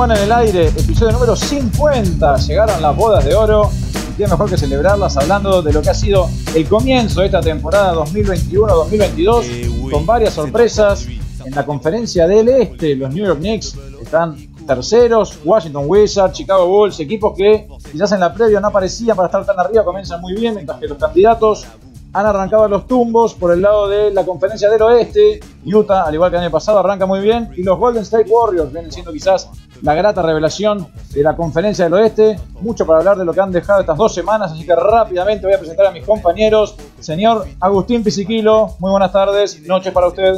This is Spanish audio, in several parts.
One en el aire, episodio número 50. Llegaron las bodas de oro. Y qué mejor que celebrarlas hablando de lo que ha sido el comienzo de esta temporada 2021-2022, con varias sorpresas. En la conferencia del Este, los New York Knicks están terceros, Washington Wizards, Chicago Bulls, equipos que quizás en la previa no aparecían para estar tan arriba, comienzan muy bien, mientras que los candidatos han arrancado los tumbos por el lado de la conferencia del oeste. Utah, al igual que el año pasado, arranca muy bien. Y los Golden State Warriors vienen siendo quizás la grata revelación de la conferencia del oeste. Mucho para hablar de lo que han dejado estas dos semanas, así que rápidamente voy a presentar a mis compañeros. Señor Agustín Pisiquilo, muy buenas tardes, noches para usted.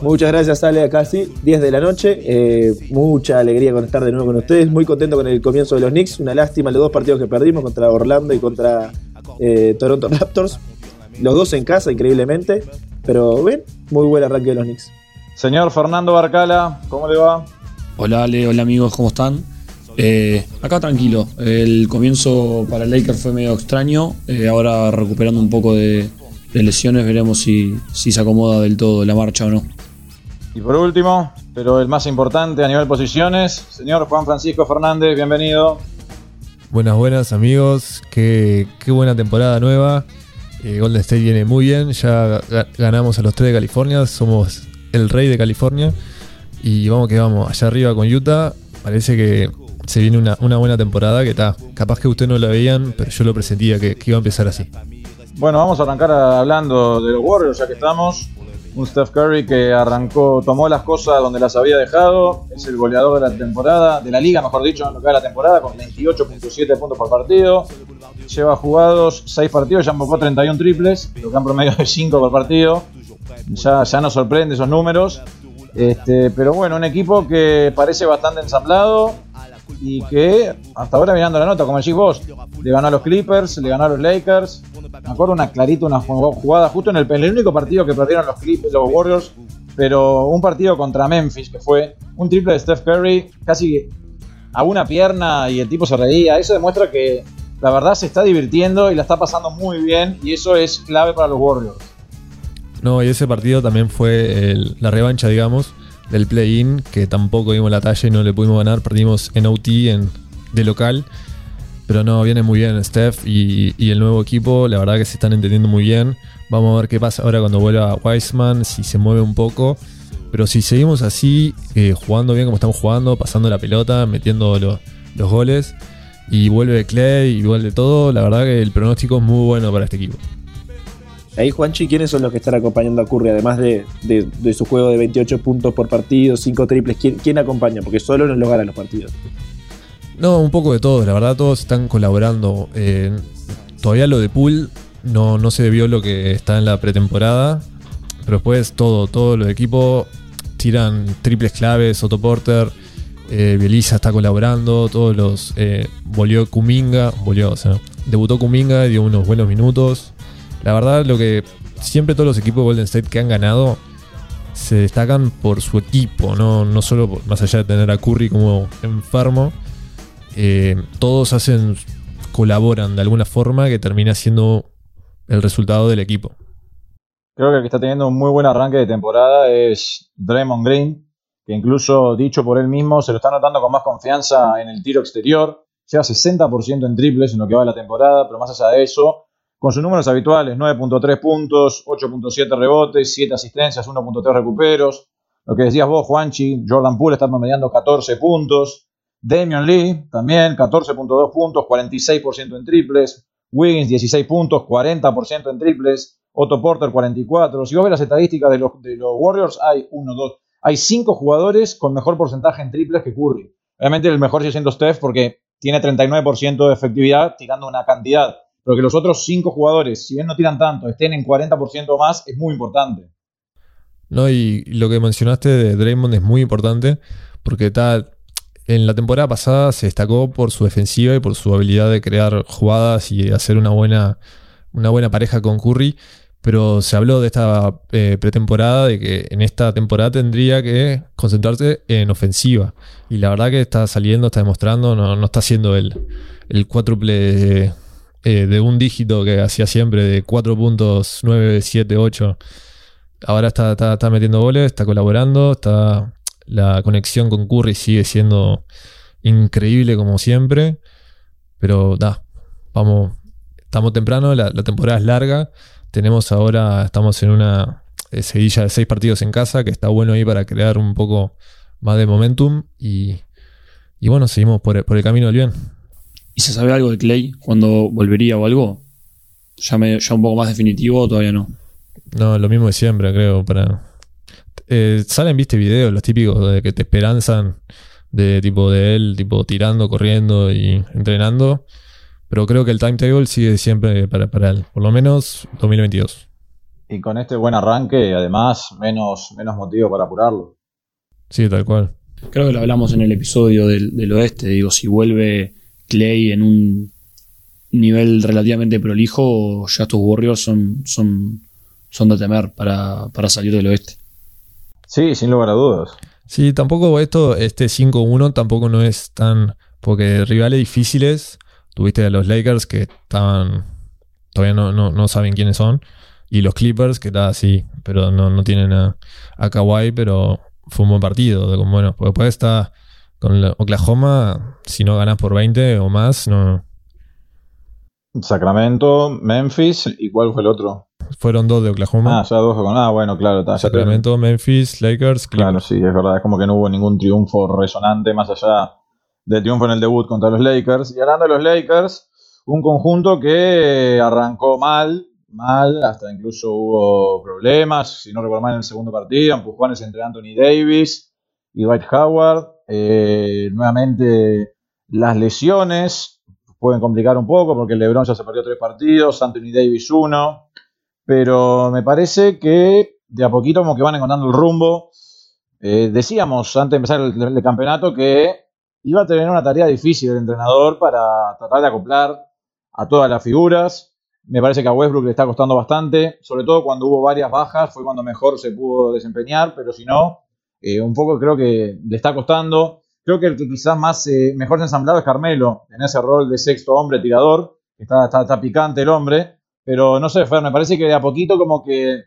Muchas gracias, Ale. Casi 10 de la noche. Eh, mucha alegría con estar de nuevo con ustedes. Muy contento con el comienzo de los Knicks. Una lástima los dos partidos que perdimos contra Orlando y contra eh, Toronto Raptors. Los dos en casa, increíblemente. Pero ven, muy buen arranque de los Knicks. Señor Fernando Barcala, ¿cómo le va? Hola Ale, hola amigos, ¿cómo están? Eh, acá tranquilo, el comienzo para el Lakers fue medio extraño, eh, ahora recuperando un poco de, de lesiones veremos si, si, se acomoda del todo la marcha o no. Y por último, pero el más importante a nivel posiciones, señor Juan Francisco Fernández, bienvenido. Buenas, buenas amigos, qué, qué buena temporada nueva. Eh, Golden State viene muy bien, ya ganamos a los tres de California, somos el rey de California y vamos que vamos, allá arriba con Utah, parece que se viene una, una buena temporada que está, capaz que ustedes no la veían, pero yo lo presentía que, iba a empezar así. Bueno, vamos a arrancar hablando de los Warriors, ya que estamos. Un Steph Curry que arrancó, tomó las cosas donde las había dejado, es el goleador de la temporada, de la liga, mejor dicho, en lo que va la temporada, con 28.7 puntos por partido. Lleva jugados 6 partidos, ya embocó 31 triples, lo que han promedio de 5 por partido. Ya, ya nos sorprende esos números. Este, pero bueno, un equipo que parece bastante ensamblado y que hasta ahora mirando la nota, como decís vos, le ganó a los Clippers, le ganó a los Lakers. Me acuerdo una clarita, una jugada justo en el, el único partido que perdieron los, Clippers, los Warriors, pero un partido contra Memphis que fue un triple de Steph Curry, casi a una pierna y el tipo se reía. Eso demuestra que la verdad se está divirtiendo y la está pasando muy bien y eso es clave para los Warriors. No, y ese partido también fue la revancha, digamos, del play-in, que tampoco dimos la talla y no le pudimos ganar. Perdimos en OT en, de local. Pero no, viene muy bien Steph y, el nuevo equipo. La verdad que se están entendiendo muy bien. Vamos a ver qué pasa ahora cuando vuelva Wiseman, si se mueve un poco. Pero si seguimos así, eh, jugando bien como estamos jugando, pasando la pelota, metiendo lo, los goles, y vuelve Clay y vuelve todo, la verdad que el pronóstico es muy bueno para este equipo. Ahí, Juanchi, ¿quiénes son los que están acompañando a Curry? Además de, de, su juego de 28 puntos por partido, 5 triples, ¿quién, ¿quién, acompaña? Porque solo no lo ganan los partidos. No, un poco de todos, la verdad, todos están colaborando. Eh, todavía lo de Pool no, no se vio lo que está en la pretemporada, pero después todo, todo lo de equipo tiran triples claves, Otto Porter, eh, Bielisa está colaborando, todos los. Eh, volvió Kuminga, volvió, o sea, debutó Kuminga, dio unos buenos minutos. La verdad, lo que siempre todos los equipos de Golden State que han ganado se destacan por su equipo, no, no solo más allá de tener a Curry como enfermo. Eh, todos hacen, colaboran de alguna forma que termina siendo el resultado del equipo. Creo que el que está teniendo un muy buen arranque de temporada es Draymond Green, que incluso dicho por él mismo se lo está notando con más confianza en el tiro exterior. Lleva 60% en triples en lo que va de la temporada, pero más allá de eso, con sus números habituales, 9.3 puntos, 8.7 rebotes, 7 asistencias, 1.3 recuperos. Lo que decías vos, Juanchi, Jordan Poole está promediando 14 puntos. Damian Lee también, 14.2 puntos, 46% en triples. Wiggins, 16 puntos, 40% en triples. Otto Porter, 44. Si vos ves las estadísticas de los, de los Warriors, hay 1, 2, hay 5 jugadores con mejor porcentaje en triples que Curry. Obviamente el mejor sigue siendo Steph porque tiene 39% de efectividad tirando una cantidad pero que los otros cinco jugadores, si bien no tiran tanto, estén en 40% más, es muy importante. No, y lo que mencionaste de Draymond es muy importante, porque tal, en la temporada pasada se destacó por su defensiva y por su habilidad de crear jugadas y hacer una buena, una buena pareja con Curry. Pero se habló de esta eh, pretemporada, de que en esta temporada tendría que concentrarse en ofensiva. Y la verdad que está saliendo, está demostrando, no, no está haciendo el, el cuádruple eh, de un dígito que hacía siempre, de 4 puntos, 9, 7, 8. Ahora está, está, está, metiendo goles, está colaborando, está la conexión con Curry sigue siendo increíble como siempre. Pero da, vamos, estamos temprano, la, temporada es larga. Tenemos ahora, estamos en una eh, seguilla de seis partidos en casa, que está bueno ahí para crear un poco más de momentum. Y, y bueno, seguimos por el camino del bien. ¿Y se sabe algo de Clay? ¿Cuándo volvería o algo? ¿Ya, me- ya un poco más definitivo o todavía no? No, lo mismo de siempre, creo. Para... Eh, salen, viste, videos, los típicos de que te esperanzan de tipo de él, tipo tirando, corriendo y entrenando. Pero creo que el timetable sigue siempre para, para él, por lo menos 2022. Y con este buen arranque, además, menos, menos motivo para apurarlo. Sí, tal cual. Creo que lo hablamos en el episodio del, del oeste. Digo, si vuelve Clay en un nivel relativamente prolijo, ya estos Warriors son, son, son de temer para, para salir del oeste. Sí, sin lugar a dudas. Sí, tampoco esto, este 5-1 tampoco no es tan. Porque rivales difíciles, tuviste a los Lakers que estaban. Todavía no, no, no saben quiénes son. Y los Clippers que está así, pero no, no tienen a, a Kawhi, pero fue un buen partido. Bueno, pues después está con la- Oklahoma, si no ganas por 20 o más, no. Sacramento, Memphis, ¿y cuál fue el otro? Fueron dos de Oklahoma. Ah, ya dos con. Ah, bueno, claro, está. ya te- Sacramento, Memphis, Lakers, Clippers. Claro, sí, es verdad. Es como que no hubo ningún triunfo resonante más allá del triunfo en el debut contra los Lakers. Y hablando de los Lakers, un conjunto que arrancó mal, mal, hasta incluso hubo problemas. Si no recuerdo mal, en el segundo partido, empujones entre Anthony Davis y Dwight Howard. Eh, nuevamente, las lesiones pueden complicar un poco porque LeBron ya se perdió tres partidos, Anthony Davis uno. Pero me parece que de a poquito como que van encontrando el rumbo. Eh, decíamos antes de empezar el, el campeonato que iba a tener una tarea difícil el entrenador para tratar de acoplar a todas las figuras. Me parece que a Westbrook le está costando bastante, sobre todo cuando hubo varias bajas, fue cuando mejor se pudo desempeñar, pero si no, eh, un poco creo que le está costando. Creo que el que quizás más eh, mejor ensamblado es Carmelo, en ese rol de sexto hombre tirador, está, está, picante el hombre, pero no sé, Fer, me parece que de a poquito como que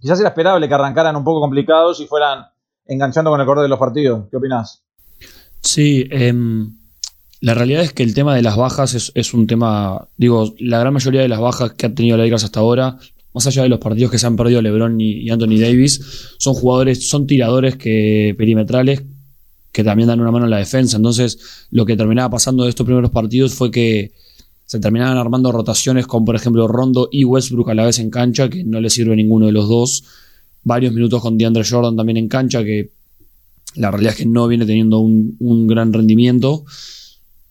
quizás era esperable que arrancaran un poco complicados y fueran enganchando con el correr de los partidos. ¿Qué opinás? Sí, em, la realidad es que el tema de las bajas es, es un tema, digo, la gran mayoría de las bajas que ha tenido la Lakers hasta ahora, más allá de los partidos que se han perdido LeBron y, Anthony Davis, son jugadores, son tiradores que perimetrales que también dan una mano en la defensa. Entonces, lo que terminaba pasando de estos primeros partidos fue que se terminaban armando rotaciones con, por ejemplo, Rondo y Westbrook a la vez en cancha, que no le sirve ninguno de los dos. Varios minutos con DeAndre Jordan también en cancha, que la realidad es que no viene teniendo un, un gran rendimiento.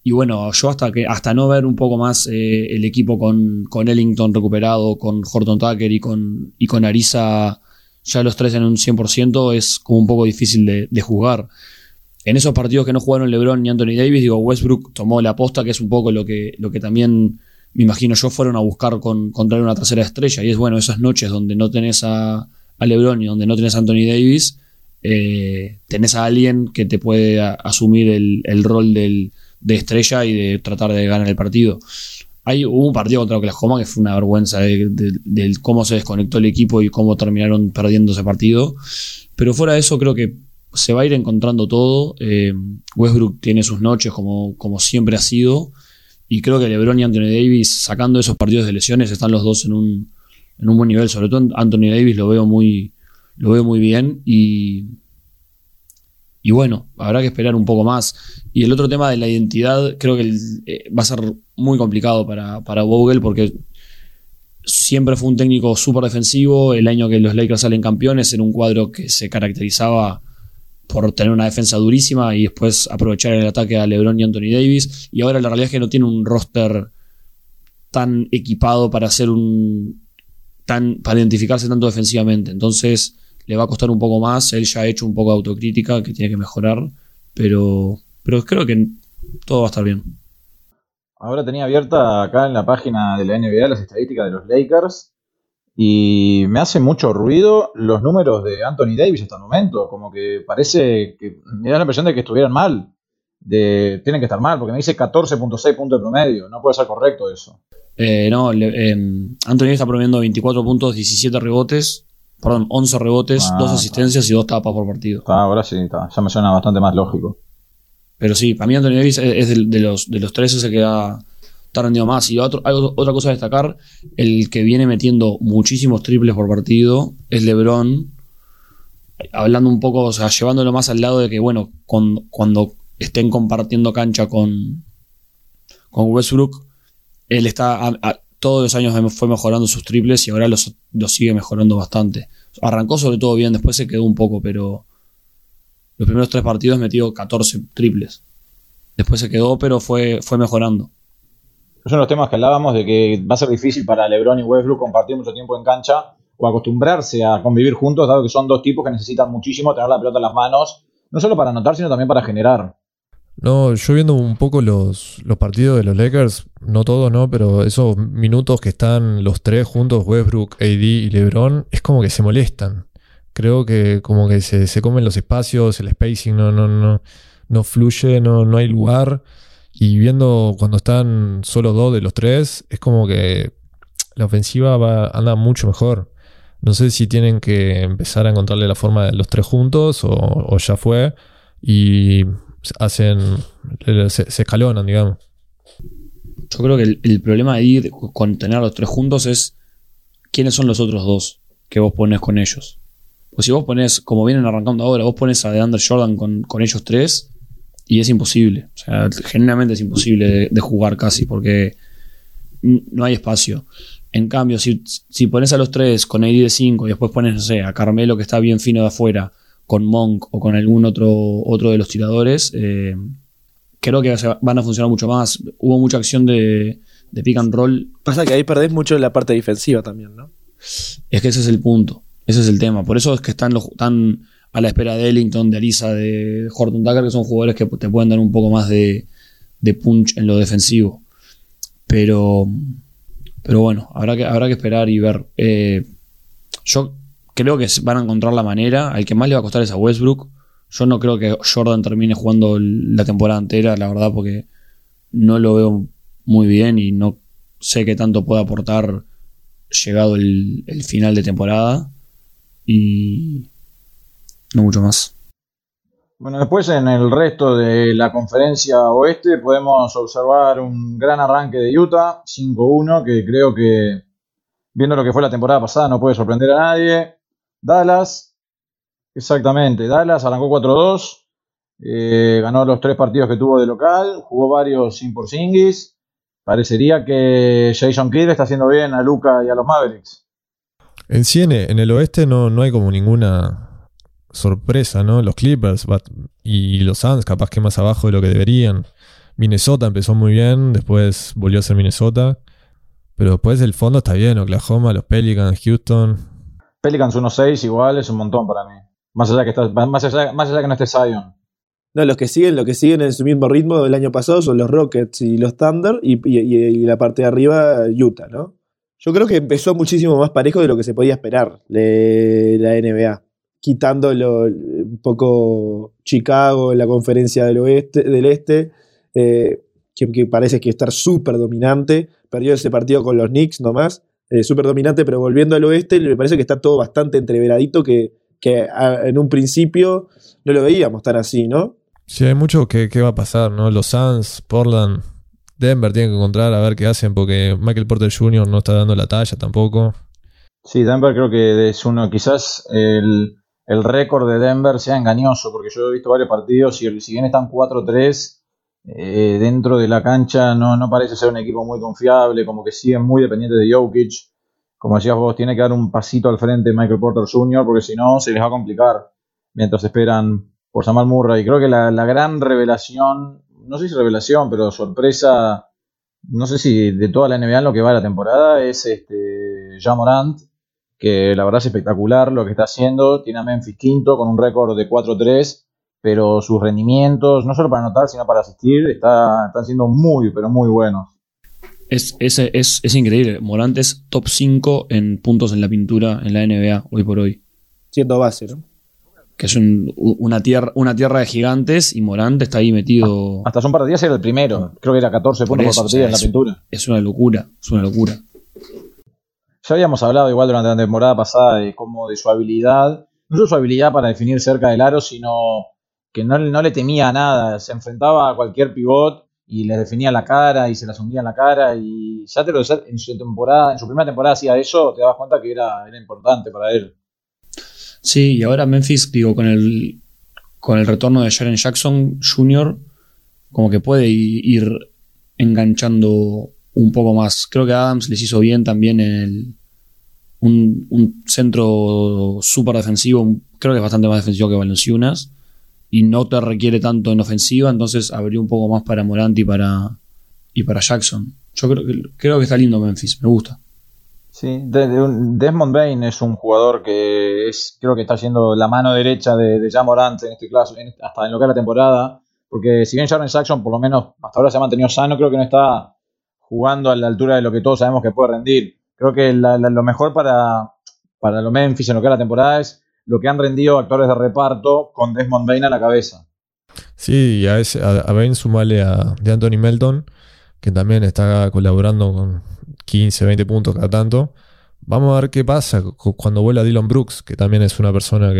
Y bueno, yo hasta que hasta no ver un poco más eh, el equipo con, con Ellington recuperado, con Horton Tucker y con, y con Ariza ya los tres en un 100%, es como un poco difícil de, jugar. En esos partidos que no jugaron LeBron ni Anthony Davis, digo, Westbrook tomó la aposta, que es un poco lo que, lo que también me imagino yo fueron a buscar con, con traer una tercera estrella. Y es bueno, esas noches donde no tenés a, a LeBron y donde no tenés a Anthony Davis, eh, tenés a alguien que te puede asumir el, el rol del, de estrella y de tratar de ganar el partido. Hay, hubo un partido contra Oklahoma que fue una vergüenza de, cómo se desconectó el equipo y cómo terminaron perdiendo ese partido. Pero fuera de eso, creo que se va a ir encontrando todo. Eh, Westbrook tiene sus noches como, como siempre ha sido. Y creo que LeBron y Anthony Davis, sacando esos partidos de lesiones, están los dos en un, en un buen nivel. Sobre todo Anthony Davis lo veo muy, lo veo muy bien. Y, y bueno, habrá que esperar un poco más. Y el otro tema de la identidad, creo que eh, va a ser muy complicado para, para Vogel porque siempre fue un técnico súper defensivo. El año que los Lakers salen campeones era un cuadro que se caracterizaba por tener una defensa durísima y después aprovechar el ataque a LeBron y Anthony Davis. Y ahora la realidad es que no tiene un roster tan equipado para hacer un. tan. para identificarse tanto defensivamente. Entonces le va a costar un poco más. Él ya ha hecho un poco de autocrítica que tiene que mejorar. Pero. Pero creo que todo va a estar bien. Ahora tenía abierta acá en la página de la NBA las estadísticas de los Lakers y me hace mucho ruido los números de Anthony Davis hasta el momento. Como que parece que me da la impresión de que estuvieran mal. De, tienen que estar mal porque me dice 14.6 puntos de promedio. No puede ser correcto eso. Eh, no, le- eh, Anthony está promediando 24 puntos, 17 rebotes perdón, 11 rebotes, Ah, 2 asistencias y 2 tapas por partido. Está, ahora sí, está. ya me suena bastante más lógico. Pero sí, para mí Anthony Davis es, de, los, de los tres ese que ha, está rendido más. Y otro, hay otra cosa a destacar, el que viene metiendo muchísimos triples por partido es LeBron. Hablando un poco, o sea, llevándolo más al lado de que, bueno, cuando, cuando estén compartiendo cancha con, con Westbrook, él está, a- a- todos los años fue mejorando sus triples y ahora los, los sigue mejorando bastante. Arrancó sobre todo bien, después se quedó un poco, pero los primeros tres partidos metió 14 triples. Después se quedó, pero fue, fue mejorando. Es uno de los temas que hablábamos de que va a ser difícil para LeBron y Westbrook compartir mucho tiempo en cancha o acostumbrarse a convivir juntos, dado que son dos tipos que necesitan muchísimo tener la pelota en las manos, no solo para anotar, sino también para generar. No, yo viendo un poco los, los partidos de los Lakers, no todos, ¿no? Pero esos minutos que están los tres juntos, Westbrook, AD y LeBron, es como que se molestan. Creo que como que se, se comen los espacios, el spacing no, no, no, no fluye, no, no hay lugar. Y viendo cuando están solo dos de los tres, es como que la ofensiva va, anda mucho mejor. No sé si tienen que empezar a encontrarle la forma de los tres juntos o, o ya fue. Y hacen. Se, escalonan, digamos. Yo creo que el, problema de ir con tener los tres juntos es quiénes son los otros dos que vos pones con ellos. Pues si vos pones, como vienen arrancando ahora, vos pones a DeAndre Jordan con, con ellos tres y es imposible. O sea, generalmente es imposible de, jugar casi porque no hay espacio. En cambio, si, si pones a los tres con AD de 5 y después pones, no sé, a Carmelo que está bien fino de afuera, con Monk o con algún otro, otro de los tiradores, eh, creo que van a funcionar mucho más. Hubo mucha acción de, de pick and roll. Pasa que ahí perdés mucho en la parte defensiva también, ¿no? Es que ese es el punto. Ese es el tema. Por eso es que están, los, están a la espera de Ellington, de Alisa, de Horton Tucker, que son jugadores que te pueden dar un poco más de, de punch en lo defensivo. Pero, pero bueno, habrá que, habrá que esperar y ver. Eh, yo creo que van a encontrar la manera. Al que más le va a costar es a Westbrook. Yo no creo que Jordan termine jugando la temporada entera, la verdad, porque no lo veo muy bien y no sé qué tanto puede aportar llegado el, el final de temporada. Y no mucho más. Bueno, después en el resto de la conferencia oeste podemos observar un gran arranque de Utah, 5-1, que creo que, viendo lo que fue la temporada pasada, no puede sorprender a nadie. Dallas, exactamente, Dallas arrancó 4-2, eh, ganó los tres partidos que tuvo de local, jugó varios sin Porzingis. Parecería que Jason Kidd está haciendo bien a Luca y a los Mavericks. En sí, en el oeste no, no hay como ninguna sorpresa, ¿no? Los Clippers y los Suns capaz que más abajo de lo que deberían. Minnesota empezó muy bien, después volvió a ser Minnesota. Pero después el fondo está bien, Oklahoma, los Pelicans, Houston. Pelicans 1-6 igual es un montón para mí. Más allá que, no esté Zion. No, los que siguen, los que siguen en su mismo ritmo del año pasado son los Rockets y los Thunder y, la parte de arriba Utah, ¿no? Yo creo que empezó muchísimo más parejo de lo que se podía esperar de la NBA. Quitando lo- un poco Chicago en la conferencia del oeste, del este, eh, que, que parece que estar súper dominante. Perdió ese partido con los Knicks nomás. Eh, súper dominante, pero volviendo al oeste, me parece que está todo bastante entreveradito que, que a- en un principio no lo veíamos tan así, ¿no? Sí, hay mucho que, que va a pasar, ¿no? Los Suns, Portland, Denver tienen que encontrar a ver qué hacen porque Michael Porter Jr. no está dando la talla tampoco. Sí, Denver creo que es uno, quizás el, el récord de Denver sea engañoso, porque yo he visto varios partidos y si bien están 4-3, eh, dentro de la cancha no, no parece ser un equipo muy confiable, como que siguen muy dependientes de Jokic. Como decías vos, tiene que dar un pasito al frente Michael Porter Jr., porque si no se les va a complicar mientras esperan por Jamal Murray. Creo que la, la gran revelación, no sé si revelación, pero sorpresa, no sé si de toda la NBA en lo que va la temporada, es este Ja Morant, que la verdad es espectacular lo que está haciendo. Tiene a Memphis quinto con un récord de 4-3, pero sus rendimientos, no solo para anotar, sino para asistir, está- están siendo muy, pero muy buenos. Es, es, es, es increíble. Morant es top 5 en puntos en la pintura en la NBA hoy por hoy. Siendo base, ¿no? Que es un- una, tierra, una tierra de gigantes y Morant está ahí metido. Hasta hace un par de días era el primero, creo que era 14 Por puntos eso, por o partida sea, en la es- pintura. Es una locura. Es una locura. Ya habíamos hablado igual durante la temporada pasada de cómo de su habilidad, no solo su habilidad para definir cerca del aro, sino que no, no le temía nada, se enfrentaba a cualquier pivot y le definía la cara y se la hundía en la cara y ya te lo en su temporada, en su primera temporada hacía eso, te das cuenta que era, era importante para él. Sí, y ahora Memphis, digo, con el con el retorno de Jaren Jackson Jr., como que puede ir enganchando un poco más. Creo que Adams les hizo bien también en el, un, centro súper defensivo, creo que es bastante más defensivo que Valenciunas, y no te requiere tanto en ofensiva, entonces abrió un poco más para Morant y para, y para Jackson. Yo creo, creo que está lindo Memphis, me gusta. Sí, Desmond Bain es un jugador que es, creo que está siendo la mano derecha de, de Morant en este caso, hasta en lo que es la temporada, porque si bien Jaren Jackson por lo menos hasta ahora se ha mantenido sano, creo que no está jugando a la altura de lo que todos sabemos que puede rendir. Creo que lo mejor para, para los Memphis en lo que es la temporada es lo que han rendido actores de reparto con Desmond Bain a la cabeza. Sí, y a, ese, Bain sumale a de Anthony Melton, que también está colaborando con 15, 20 puntos cada tanto. Vamos a ver qué pasa cuando vuela Dylan Brooks, que también es una persona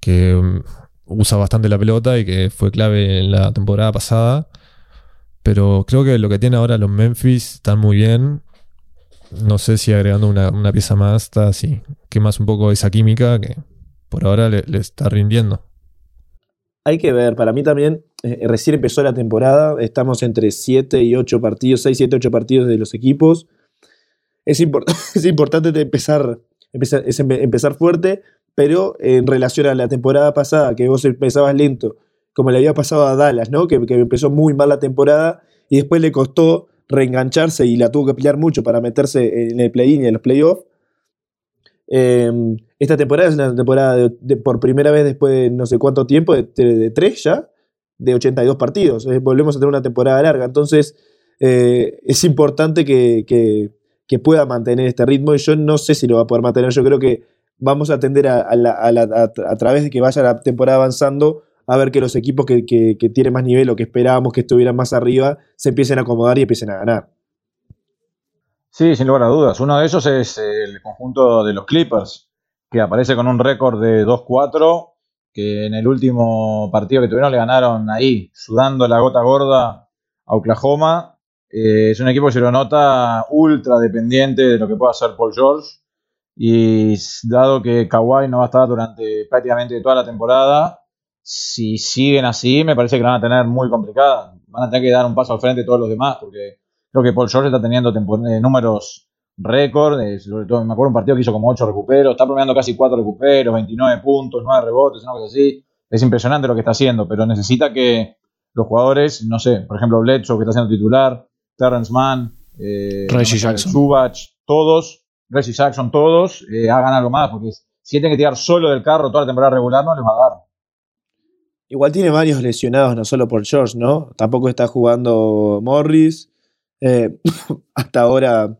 que, um, usa bastante la pelota y que fue clave en la temporada pasada. Pero creo que lo que tiene ahora los Memphis están muy bien. No sé si agregando una, pieza más está así. Que más un poco esa química que por ahora le, está rindiendo. Hay que ver, para mí también, eh, recién empezó la temporada, estamos entre 7 y 8 partidos, 6, 7, 8 partidos de los equipos. Es, es importante empezar, empezar, empezar fuerte, pero en relación a la temporada pasada, que vos empezabas lento como le había pasado a Dallas, ¿no? Que, empezó muy mal la temporada y después le costó reengancharse y la tuvo que pelear mucho para meterse en el play-in y en los playoffs. Em, esta temporada es una temporada de, por primera vez después de no sé cuánto tiempo, de, tres ya, de 82 partidos. volvemos a tener una temporada larga. Entonces, eh, es importante que, que, pueda mantener este ritmo y yo no sé si lo va a poder mantener. Yo creo que vamos a atender a, a través de que vaya la temporada avanzando a ver que los equipos que, tienen más nivel o que esperábamos que estuvieran más arriba se empiecen a acomodar y empiecen a ganar. Sí, sin lugar a dudas. Uno de esos es el conjunto de los Clippers, que aparece con un récord de 2-4, que en el último partido que tuvieron le ganaron ahí, sudando la gota gorda a Oklahoma. Eh, es un equipo que se lo nota ultra dependiente de lo que pueda hacer Paul George. Y dado que Kawhi no va a estar durante prácticamente toda la temporada, si siguen así, me parece que la van a tener muy complicada. Van a tener que dar un paso al frente todos los demás, porque creo que Paul George está teniendo eh, números récord, eh, sobre todo me acuerdo un partido que hizo como 8 recuperos, está promediando casi 4 recuperos, 29 puntos, 9 rebotes, una cosa así. Es impresionante lo que está haciendo, pero necesita que los jugadores, no sé, por ejemplo Bledsoe que está siendo titular, Terrence Mann, eh, Reggie Jackson, Subach, todos, Reggie Jackson, todos, eh, hagan algo más, porque si tienen que tirar solo del carro toda la temporada regular no les va a dar. Igual tiene varios lesionados, no solo por George, ¿no? Tampoco está jugando Morris. Eh, hasta ahora,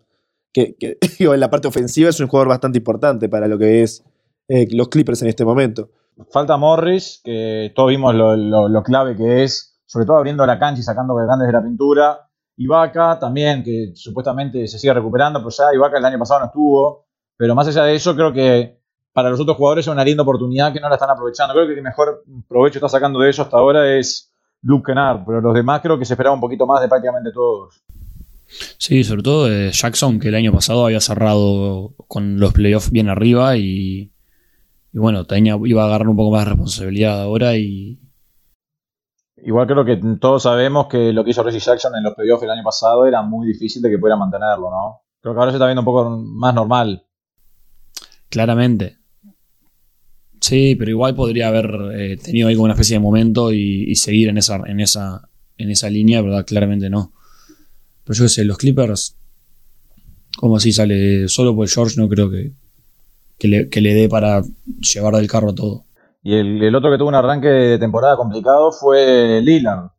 que, en la parte ofensiva es un jugador bastante importante para lo que es eh, los Clippers en este momento. Falta Morris, que todos vimos lo, clave que es, sobre todo abriendo la cancha y sacando grandes de la pintura. Ibaka también, que supuestamente se sigue recuperando, pero ya Ibaka el año pasado no estuvo. Pero más allá de eso, creo que para los otros jugadores es una linda oportunidad que no la están aprovechando. Creo que el mejor provecho está sacando de eso hasta ahora es Luke Kennard, pero los demás creo que se esperaba un poquito más de prácticamente todos. Sí, sobre todo de Jackson, que el año pasado había cerrado con los playoffs bien arriba y, bueno, tenía, iba a agarrar un poco más de responsabilidad ahora y... Igual creo que todos sabemos que lo que hizo Reggie Jackson en los playoffs el año pasado era muy difícil de que pudiera mantenerlo, ¿no? Creo que ahora se está viendo un poco más normal. Claramente. Sí, pero igual podría haber eh, tenido ahí como una especie de momento y, seguir en esa, en esa, en esa línea, ¿verdad? Claramente no. Yo qué sé, los Clippers, como así sale solo por George, no creo que, que, le, dé para llevar del carro todo. Y el, otro que tuvo un arranque de temporada complicado fue Lillard.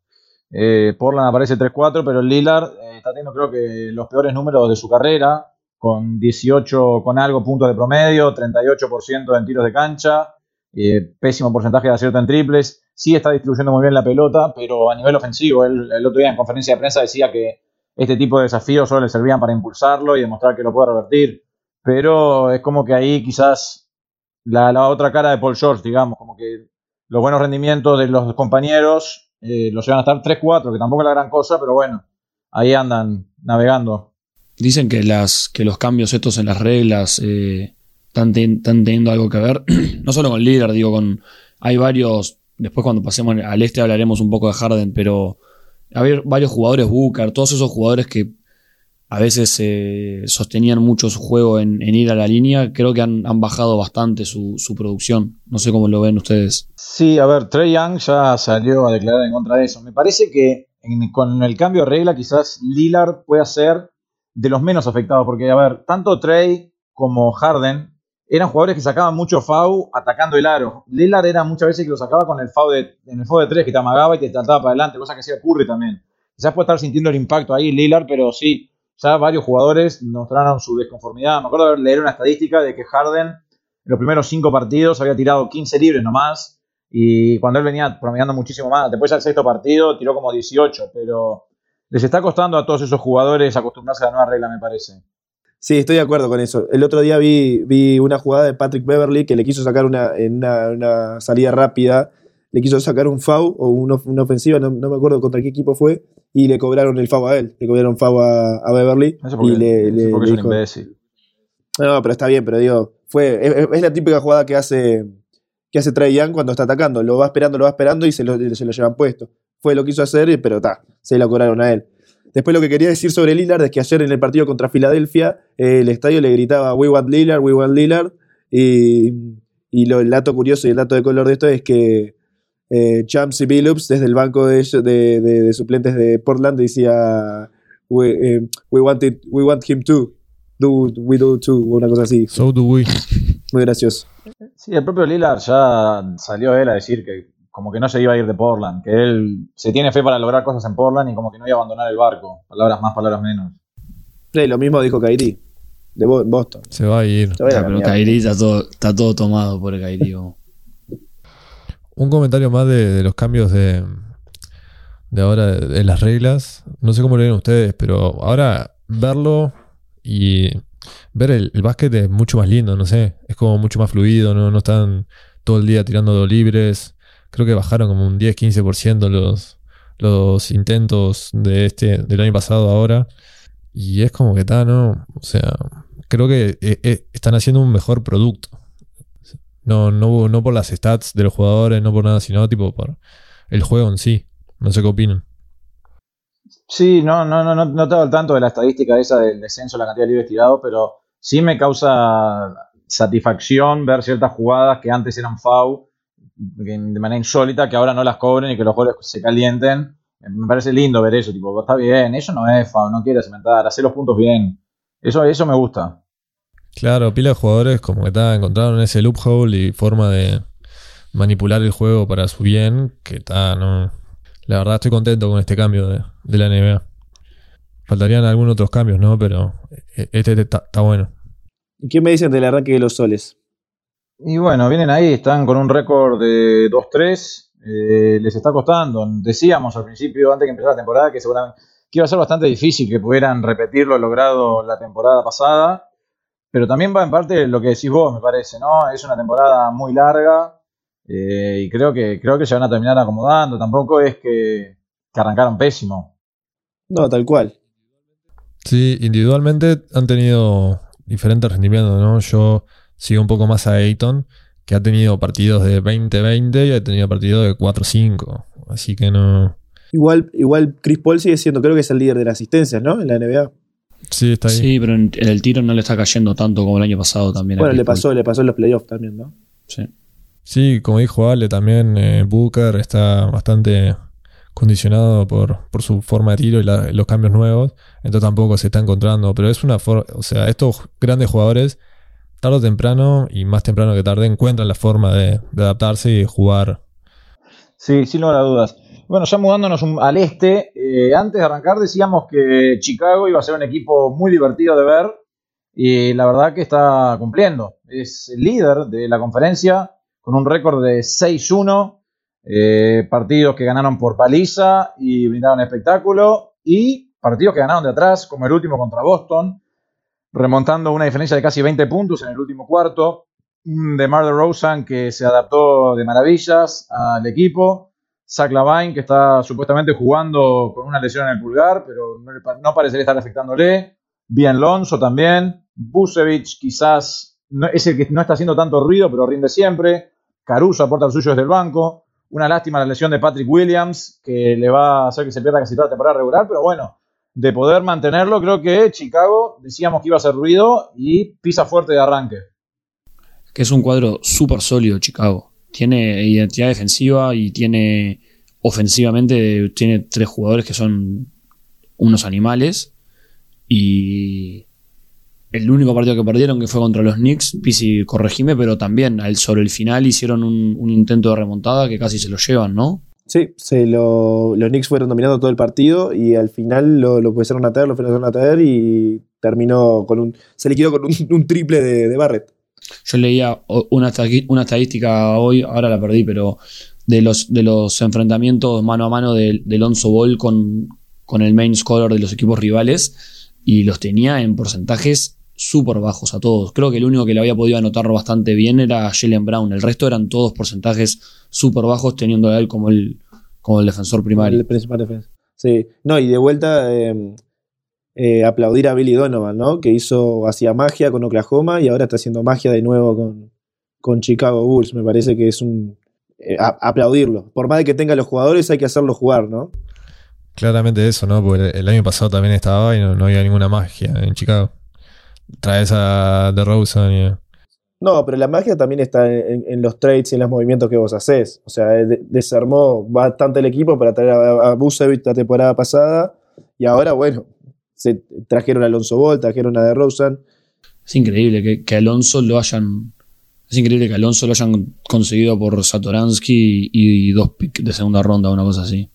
Eh, Portland aparece 3-4, pero Lillard eh, está teniendo creo que los peores números de su carrera con 18 con algo puntos de promedio, 38% en tiros de cancha, eh, pésimo porcentaje de acierto en triples. Sí está distribuyendo muy bien la pelota, pero a nivel ofensivo, el otro día en conferencia de prensa decía que este tipo de desafíos solo le servían para impulsarlo y demostrar que lo puede revertir. Pero es como que ahí quizás la, la otra cara de Paul George, digamos, como que los buenos rendimientos de los compañeros eh, los llevan a estar 3-4, que tampoco es la gran cosa, pero bueno, ahí andan navegando. Dicen que, las, que los cambios estos en las reglas eh, están, están, teniendo algo que ver, no solo con líder, digo, con hay varios, después cuando pasemos al este hablaremos un poco de Harden, pero hay varios jugadores, Booker, todos esos jugadores que a veces eh, sostenían mucho su juego en, ir a la línea, creo que han, bajado bastante su, producción. No sé cómo lo ven ustedes. Sí, a ver, Trey Young ya salió a declarar en contra de eso. Me parece que con el cambio de regla quizás Lillard pueda ser de los menos afectados, porque a ver, tanto Trey como Harden eran jugadores que sacaban mucho FAU atacando el aro. Lillard era muchas veces que lo sacaba con el FAU de, en el FAU de 3 que te amagaba y te trataba para adelante, cosa que hacía Curry también. Quizás puede estar sintiendo el impacto ahí Lillard, pero sí, ya varios jugadores mostraron su desconformidad. Me acuerdo de leer una estadística de que Harden en los primeros cinco partidos había tirado 15 libres nomás. Y cuando él venía promediando muchísimo más, después del sexto partido tiró como 18, pero les está costando a todos esos jugadores acostumbrarse a la nueva regla, me parece. Sí, estoy de acuerdo con eso. El otro día vi, vi una jugada de Patrick Beverly que le quiso sacar una, en una, salida rápida, le quiso sacar un foul o una, ofensiva, no, me acuerdo contra qué equipo fue, y le cobraron el FAU a él, le cobraron FAU a, a Beverly. y le, le, porque es un imbécil. No, pero está bien, pero digo, fue, es, la típica jugada que hace, que hace Trey Young cuando está atacando. Lo va esperando, lo va esperando y se lo, se lo llevan puesto. Fue lo que quiso hacer, pero está, se lo cobraron a él. Después lo que quería decir sobre Lillard es que ayer en el partido contra Filadelfia eh, el estadio le gritaba We want Lillard, we want Lillard. Y, y lo, el dato curioso y el dato de color de esto es que eh, Champs y Billups desde el banco de, de, suplentes de Portland decía we, eh, we, want we want him to do, we do too, una cosa así. So do we. Muy gracioso. Sí, el propio Lillard ya salió él a decir que como que no se iba a ir de Portland, que él se tiene fe para lograr cosas en Portland y como que no iba a abandonar el barco. Palabras más, palabras menos. Sí, lo mismo dijo Kairi, de Boston. Se va a ir. pero Kairi está todo, está todo tomado por el Kairi. Un comentario más de, los cambios de, de ahora, de, las reglas. No sé cómo lo ven ustedes, pero ahora verlo y ver el, básquet es mucho más lindo, no sé. Es como mucho más fluido, no, no están todo el día tirando libres. Creo que bajaron como un 10-15% los, los intentos de este, del año pasado ahora. Y es como que está, ¿no? O sea, creo que eh, eh, están haciendo un mejor producto. No, no, no por las stats de los jugadores, no por nada, sino tipo por el juego en sí. No sé qué opinan. Sí, no, no, no, no, no estaba al tanto de la estadística esa del descenso, la cantidad de libres tirados, pero sí me causa satisfacción ver ciertas jugadas que antes eran FAU de manera insólita, que ahora no las cobren y que los jugadores se calienten. Me parece lindo ver eso, tipo, está bien, eso no es FAU, no quiere cementar, hacer los puntos bien. Eso, eso me gusta. Claro, pila de jugadores como que está, encontraron ese loophole y forma de manipular el juego para su bien, que está, no. La verdad estoy contento con este cambio de, la NBA. Faltarían algunos otros cambios, ¿no? Pero e, este está, bueno. ¿Y qué me dicen del arranque de los soles? Y bueno, vienen ahí, están con un récord de 2-3. Eh, les está costando. Decíamos al principio, antes que empezara la temporada, que seguramente que iba a ser bastante difícil que pudieran repetir lo logrado la temporada pasada. Pero también va en parte lo que decís vos, me parece, ¿no? Es una temporada muy larga eh, y creo que, creo que se van a terminar acomodando. Tampoco es que, arrancaron pésimo. No, tal cual. Sí, individualmente han tenido diferentes rendimientos, ¿no? Yo sigo un poco más a Ayton, que ha tenido partidos de 20-20 y ha tenido partidos de 4-5. Así que no. Igual, igual Chris Paul sigue siendo, creo que es el líder de las asistencias, ¿no? En la NBA. Sí, está ahí. Sí, pero en, el tiro no le está cayendo tanto como el año pasado también. Bueno, le pasó, le pasó en los playoffs también, ¿no? Sí. Sí, como dijo Ale, también eh, Booker está bastante condicionado por, por, su forma de tiro y los cambios nuevos. Entonces tampoco se está encontrando. Pero es una forma, o sea, estos grandes jugadores, tarde o temprano, y más temprano que tarde, encuentran la forma de, adaptarse y jugar. Sí, sin lugar a dudas. Bueno, ya mudándonos al este, eh, antes de arrancar decíamos que Chicago iba a ser un equipo muy divertido de ver y la verdad que está cumpliendo. Es el líder de la conferencia con un récord de 6-1, eh, partidos que ganaron por paliza y brindaron espectáculo y partidos que ganaron de atrás, como el último contra Boston, remontando una diferencia de casi 20 puntos en el último cuarto. De Mar Rosen que se adaptó de maravillas al equipo. Zach Lavine, que está supuestamente jugando con una lesión en el pulgar, pero no, no parecería estar afectándole. Bien Lonzo también. Busevich quizás no, es el que no está haciendo tanto ruido, pero rinde siempre. Caruso aporta el suyo desde el banco. Una lástima la lesión de Patrick Williams, que le va a hacer que se pierda casi toda la temporada regular, pero bueno, de poder mantenerlo, creo que Chicago decíamos que iba a hacer ruido y pisa fuerte de arranque. Que es un cuadro súper sólido, Chicago. Tiene identidad defensiva y tiene ofensivamente, tiene tres jugadores que son unos animales. Y el único partido que perdieron, que fue contra los Knicks, Pisi, corregime, pero también sobre el final hicieron un, intento de remontada que casi se lo llevan, ¿no? Sí, se lo, los Knicks fueron dominando todo el partido y al final lo, lo empezaron a traer, lo empezaron a traer y terminó con un. se liquidó con un, triple de, Barrett. Yo leía una, una estadística hoy, ahora la perdí, pero de los, de los enfrentamientos mano a mano de, de Alonso Ball con, con el main scorer de los equipos rivales y los tenía en porcentajes súper bajos a todos. Creo que el único que le había podido anotar bastante bien era Jalen Brown. El resto eran todos porcentajes súper bajos, teniendo a él como el, como el defensor primario. El principal defensa. Sí. No, y de vuelta em, eh, aplaudir a Billy Donovan, ¿no? Que hizo, hacía magia con Oklahoma y ahora está haciendo magia de nuevo con, con Chicago Bulls. Me parece que es un. Eh, aplaudirlo. Por más de que tenga los jugadores, hay que hacerlo jugar, ¿no? Claramente eso, ¿no? Porque el año pasado también estaba y no había ninguna magia en Chicago traes a The Rosen No, pero la magia también está en, los trades y en los movimientos que vos haces. O sea, desarmó bastante el equipo para traer a, a la temporada pasada. Y ahora, bueno, se trajeron a Alonso Ball, trajeron a Rosen Es increíble que, Alonso lo hayan. Es increíble que Alonso lo hayan conseguido por Satoransky y, dos picks de segunda ronda, una cosa así.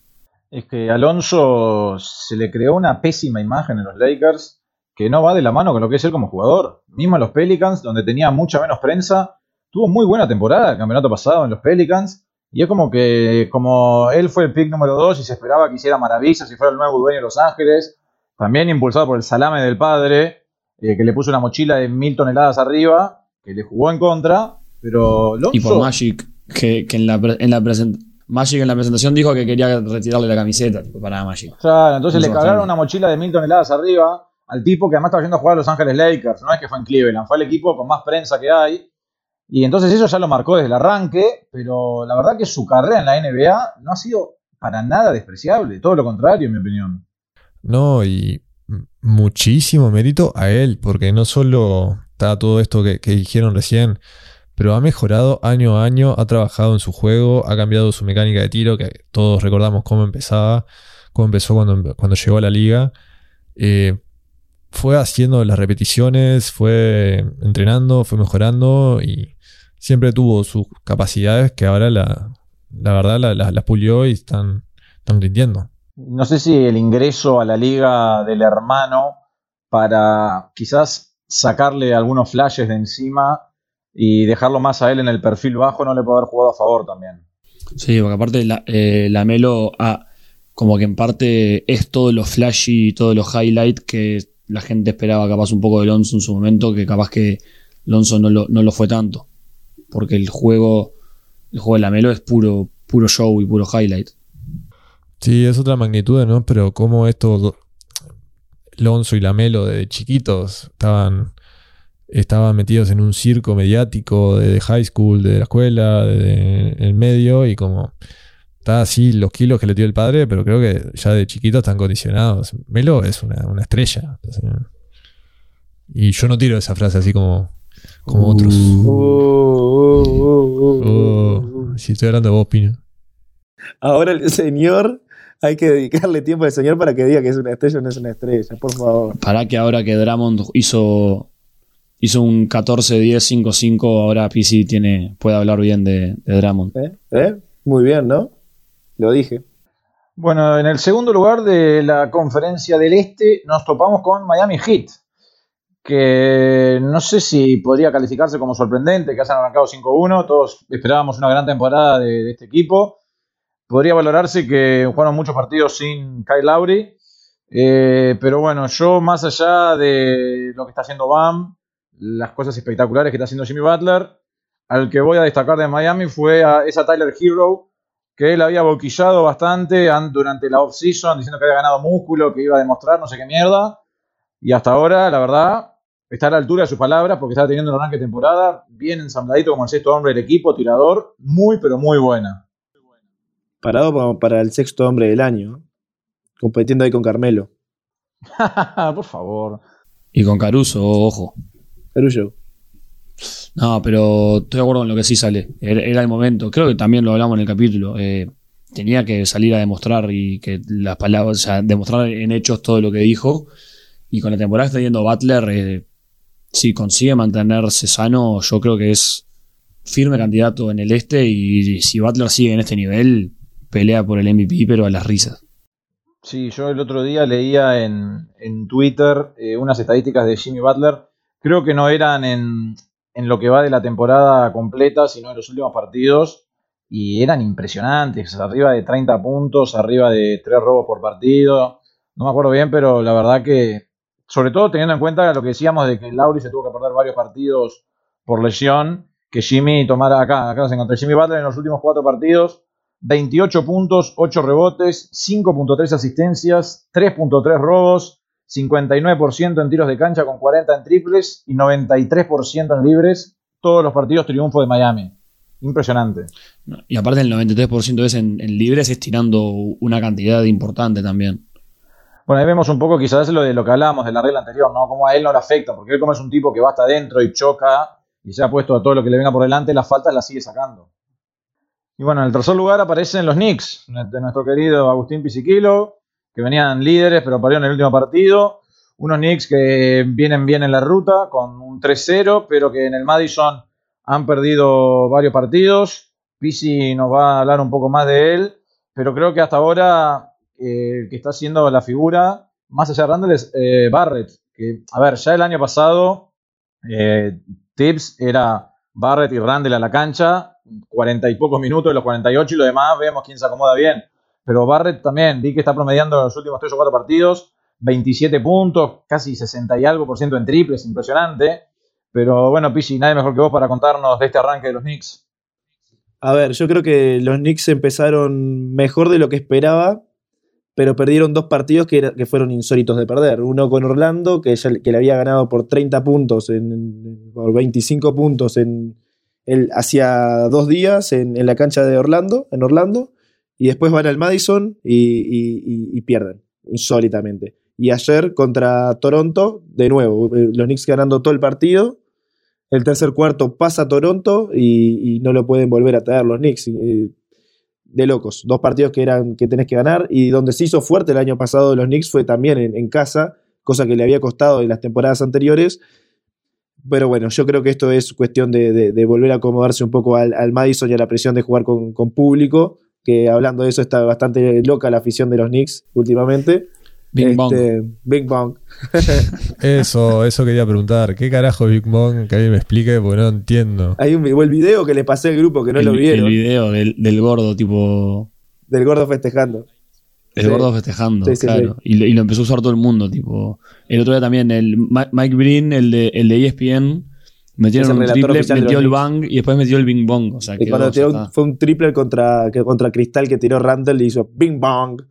Es que Alonso se le creó una pésima imagen en los Lakers que no va de la mano con lo que es él como jugador. Mismo en los Pelicans, donde tenía mucha menos prensa, tuvo muy buena temporada el campeonato pasado en los Pelicans. Y es como que, como él fue el pick número 2 y se esperaba que hiciera maravillas y fuera el nuevo dueño de Los Ángeles, también impulsado por el salame del padre, eh, que le puso una mochila de mil toneladas arriba, que le jugó en contra, pero Y por Magic, que, en la, en la Magic en la presentación dijo que quería retirarle la camiseta para Magic. Claro, entonces le cargaron una mochila de mil toneladas arriba al tipo que además estaba yendo a jugar a Los Ángeles Lakers, no es que fue en Cleveland, fue el equipo con más prensa que hay. Y entonces eso ya lo marcó desde el arranque, pero la verdad que su carrera en la NBA no ha sido para nada despreciable, todo lo contrario, en mi opinión. No, y muchísimo mérito a él, porque no solo está todo esto que, dijeron recién, pero ha mejorado año a año, ha trabajado en su juego, ha cambiado su mecánica de tiro, que todos recordamos cómo empezaba, cómo empezó cuando, cuando llegó a la liga. Eh, fue haciendo las repeticiones, fue entrenando, fue mejorando y siempre tuvo sus capacidades que ahora la, la verdad las la, pulió y están, están rindiendo. No sé si el ingreso a la liga del hermano para quizás sacarle algunos flashes de encima y dejarlo más a él en el perfil bajo no le puede haber jugado a favor también. Sí, porque aparte la, eh, la Melo ah, como que en parte es todo lo flashy y todo lo highlight que la gente esperaba capaz un poco de Lonzo en su momento, que capaz que Lonzo no lo, no lo fue tanto. Porque el juego, el juego de la Melo es puro, puro show y puro highlight. Sí, es otra magnitud, ¿no? Pero como estos Lonzo y la Melo de chiquitos estaban, estaban metidos en un circo mediático de high school, de la escuela, de, el medio, y como está así los kilos que le dio el padre, pero creo que ya de chiquito están condicionados. Melo es una, estrella. Y yo no tiro esa frase así como, como otros. Uh. Oh, si estoy hablando de vos, Pino. Ahora el señor, hay que dedicarle tiempo al señor para que diga que es una estrella o no es una estrella, por favor. Para que ahora que Dramond hizo, hizo un 14-10-5-5, ahora PC tiene, puede hablar bien de, de Dramond. ¿Eh? ¿Eh? Muy bien, ¿no? Lo dije. Bueno, en el segundo lugar de la conferencia del Este nos topamos con Miami Heat, que no sé si podría calificarse como sorprendente, que hayan arrancado 5-1, todos esperábamos una gran temporada de, este equipo. Podría valorarse que jugaron muchos partidos sin Kyle Lowry, Eh, pero bueno, yo más allá de lo que está haciendo Bam, las cosas espectaculares que está haciendo Jimmy Butler, al que voy a destacar de Miami fue a esa Tyler Hero, que él había boquillado bastante durante la off-season, diciendo que había ganado músculo, que iba a demostrar no sé qué mierda. Y hasta ahora, la verdad, está a la altura de sus palabras porque está teniendo un arranque de temporada bien ensambladito como el sexto hombre del equipo, tirador, muy pero muy buena. Parado para el sexto hombre del año, compitiendo ahí con Carmelo. Por favor. Y con Caruso, ojo. Caruso. No, pero estoy de acuerdo con lo que sí sale. Era, el momento. Creo que también lo hablamos en el capítulo. Eh, tenía que salir a demostrar y que las palabras, o sea, demostrar en hechos todo lo que dijo. Y con la temporada que está yendo Butler, eh, si consigue mantenerse sano, yo creo que es firme candidato en el este. Y si Butler sigue en este nivel, pelea por el MVP, pero a las risas. Sí, yo el otro día leía en, Twitter eh, unas estadísticas de Jimmy Butler. Creo que no eran en, en lo que va de la temporada completa, sino en los últimos partidos. Y eran impresionantes, arriba de 30 puntos, arriba de 3 robos por partido. No me acuerdo bien, pero la verdad que, sobre todo teniendo en cuenta lo que decíamos de que Lauri se tuvo que perder varios partidos por lesión, que Jimmy tomara acá, acá se encontró Jimmy Butler en los últimos 4 partidos, 28 puntos, 8 rebotes, 5.3 asistencias, 3.3 robos, 59% en tiros de cancha con 40 en triples y 93% en libres. Todos los partidos triunfo de Miami. Impresionante. Y aparte el 93% es en, libres estirando una cantidad importante también. Bueno, ahí vemos un poco quizás lo de lo que hablábamos de la regla anterior, ¿no? Cómo a él no le afecta, porque él como es un tipo que va hasta adentro y choca y se ha puesto a todo lo que le venga por delante, las faltas las sigue sacando. Y bueno, en el tercer lugar aparecen los Knicks, de nuestro querido Agustín Pisiquilo, que venían líderes, pero perdieron en el último partido. Unos Knicks que vienen bien en la ruta, con un 3-0, pero que en el Madison han perdido varios partidos. Pisi nos va a hablar un poco más de él, pero creo que hasta ahora eh, que está siendo la figura, más allá de Randall, es eh, Barrett. Que, a ver, ya el año pasado, eh, Tips era Barrett y Randall a la cancha, 40 y pocos minutos de los 48 y lo demás vemos quién se acomoda bien. Pero Barrett también, vi que está promediando en los últimos 3 o 4 partidos 27 puntos, casi 60 y algo por ciento en triples, impresionante. Pero bueno, Pichi, nadie mejor que vos para contarnos de este arranque de los Knicks. A ver, yo creo que los Knicks empezaron mejor de lo que esperaba, pero perdieron dos partidos que, fueron insólitos de perder. Uno con Orlando, que, que le había ganado por 30 puntos, en, por 25 puntos en, el, hacía dos días en, la cancha de Orlando, en Orlando, y después van al Madison y, pierden, insólitamente. Y ayer contra Toronto, de nuevo, eh, los Knicks ganando todo el partido. El tercer cuarto pasa a Toronto y, no lo pueden volver a traer los Knicks. Eh, de locos. Dos partidos que eran que tenés que ganar. Y donde se hizo fuerte el año pasado los Knicks fue también en casa, cosa que le había costado en las temporadas anteriores. Pero bueno, yo creo que esto es cuestión de, volver a acomodarse un poco al, Madison y a la presión de jugar con, público. Que hablando de eso está bastante loca la afición de los Knicks últimamente. Big Bang. Este, Big Bang. eso, eso quería preguntar. ¿Qué carajo Big Bang? Que alguien me explique porque no entiendo. Hay un el video que le pasé al grupo que no lo vieron. El video del, del gordo, tipo. Del gordo festejando. El gordo festejando, claro. Y, lo empezó a usar todo el mundo, tipo. El otro día también, el Mike Green, el de, el de ESPN, metieron un triple, metió el bang y después metió el bing bong. O sea, y cuando tiró, fue un triple contra, contra Cristal que tiró Randall y hizo bing bong.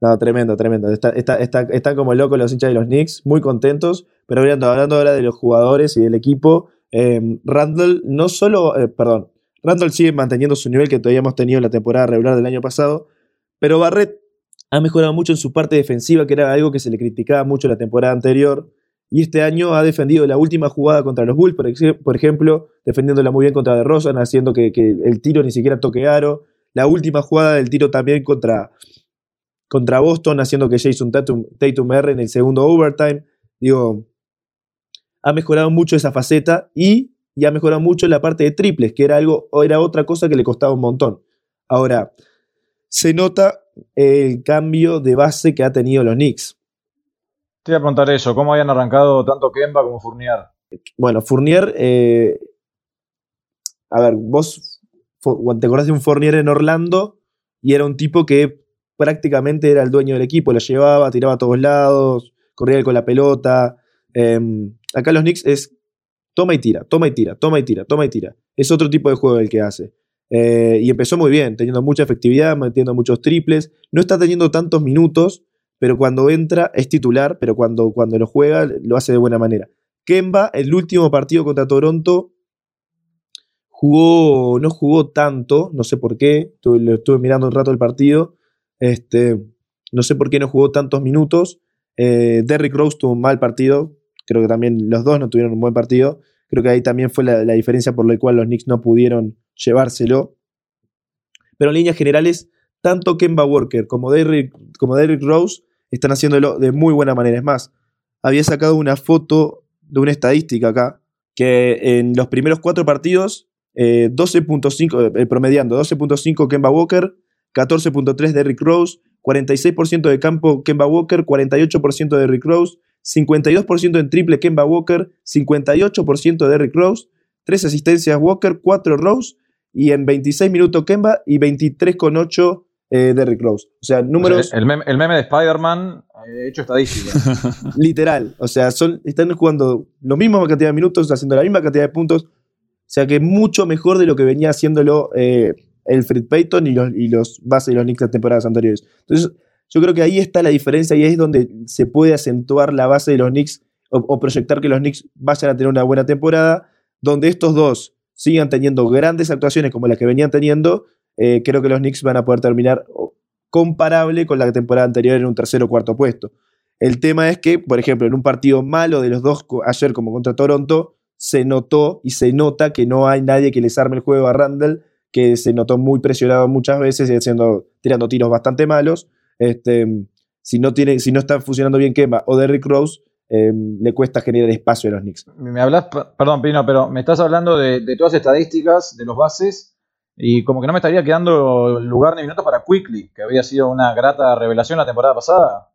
No, tremendo, tremendo. están como locos los hinchas de los Knicks, muy contentos. Pero hablando, hablando ahora de los jugadores y del equipo, eh, Randall no solo, eh, perdón, Randall sigue manteniendo su nivel que todavía hemos tenido en la temporada regular del año pasado, pero Barrett ha mejorado mucho en su parte defensiva, que era algo que se le criticaba mucho la temporada anterior. Y este año ha defendido la última jugada contra los Bulls, por, ejemplo, defendiéndola muy bien contra DeRozan, haciendo que, el tiro ni siquiera toque aro. La última jugada del tiro también contra, contra Boston, haciendo que Jason Tatum, Tatum R en el segundo overtime. Digo, ha mejorado mucho esa faceta y, y ha mejorado mucho la parte de triples, que era algo, era otra cosa que le costaba un montón. Ahora, se nota el cambio de base que ha tenido los Knicks. Te voy a preguntar eso, ¿cómo habían arrancado tanto Kemba como Fournier? Bueno, Fournier, eh, a ver, vos te acordás de un Fournier en Orlando y era un tipo que prácticamente era el dueño del equipo, lo llevaba, tiraba a todos lados, corría con la pelota. Em, acá los Knicks es toma y tira, toma y tira, toma y tira, toma y tira. Es otro tipo de juego el que hace. Eh, y empezó muy bien, teniendo mucha efectividad, metiendo muchos triples. No está teniendo tantos minutos, pero cuando entra es titular, pero cuando, cuando lo juega lo hace de buena manera. Kemba, el último partido contra Toronto, jugó, no jugó tanto, no sé por qué, lo estuve mirando un rato el partido, este, no sé por qué no jugó tantos minutos. Eh, Derrick Rose tuvo un mal partido, creo que también los dos no tuvieron un buen partido. Creo que ahí también fue la, diferencia por la cual los Knicks no pudieron llevárselo. Pero en líneas generales, tanto Kemba Walker como Derrick, como Derrick Rose están haciéndolo de muy buena manera. Es más, había sacado una foto de una estadística acá, que en los primeros cuatro partidos, 12.5, eh, eh, promediando 12.5 Kemba Walker, 14.3 Derrick Rose, 46% de campo Kemba Walker, 48% de Derrick Rose, 52% en triple Kemba Walker, 58% de Derrick Rose, 3 asistencias Walker, 4 Rose y en 26 minutos Kemba y 23,8 eh, Derrick Rose. O sea, números. el, meme, de Spider-Man eh, hecho estadística. Literal. O sea, son, están jugando lo mismo cantidad de minutos, haciendo la misma cantidad de puntos. O sea que mucho mejor de lo que venía haciéndolo eh, el Fred Payton y los, y los bases de los Knicks de temporadas anteriores. Entonces, yo creo que ahí está la diferencia y ahí es donde se puede acentuar la base de los Knicks o, proyectar que los Knicks vayan a tener una buena temporada, donde estos dos sigan teniendo grandes actuaciones como las que venían teniendo, eh, creo que los Knicks van a poder terminar comparable con la temporada anterior en un tercer o cuarto puesto. El tema es que, por ejemplo, en un partido malo de los dos ayer como contra Toronto, se notó y se nota que no hay nadie que les arme el juego a Randall, que se notó muy presionado muchas veces y haciendo, tirando tiros bastante malos. Este, si, no tiene, si no está funcionando bien Kemba o Derrick Rose, em, le cuesta generar espacio a los Knicks. Me hablas, perdón, Pino, pero me estás hablando de, todas las estadísticas, de los bases, y como que no me estaría quedando lugar ni minutos para Quickly, que había sido una grata revelación la temporada pasada.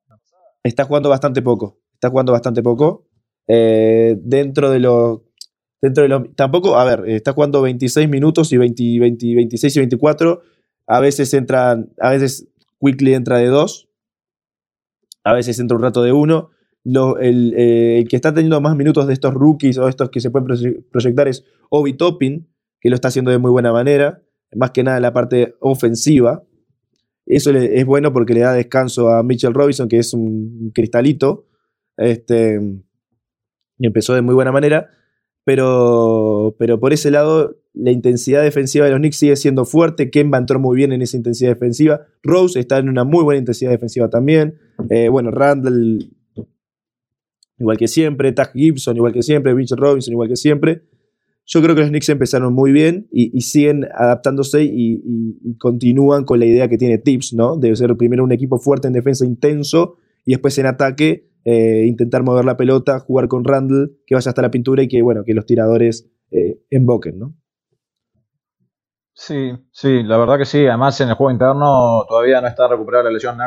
Está jugando bastante poco. Está jugando bastante poco. Eh, dentro de los. Dentro de los. Tampoco, a ver, está jugando 26 minutos y 20, 26 y 24. A veces entran. A veces Quickly entra de dos, a veces entra un rato de uno. Eh, el, que está teniendo más minutos de estos rookies o estos que se pueden proyectar es Obi Toppin, que lo está haciendo de muy buena manera, más que nada en la parte ofensiva. Eso es bueno porque le da descanso a Mitchell Robinson, que es un cristalito. Este, y empezó de muy buena manera. Pero, pero por ese lado, la intensidad defensiva de los Knicks sigue siendo fuerte. Kemba entró muy bien en esa intensidad defensiva. Rose está en una muy buena intensidad defensiva también. Eh, bueno, Randall, igual que siempre. Tag Gibson, igual que siempre. Mitchell Robinson, igual que siempre. Yo creo que los Knicks empezaron muy bien y, siguen adaptándose y, continúan con la idea que tiene Tips, ¿no? De ser primero un equipo fuerte en defensa intenso y después en ataque eh, intentar mover la pelota, jugar con Randall, que vaya hasta la pintura y que, bueno, que los tiradores eh, emboquen, ¿no? Sí, sí, la verdad que sí. Además, en el juego interno todavía no está recuperada la lesión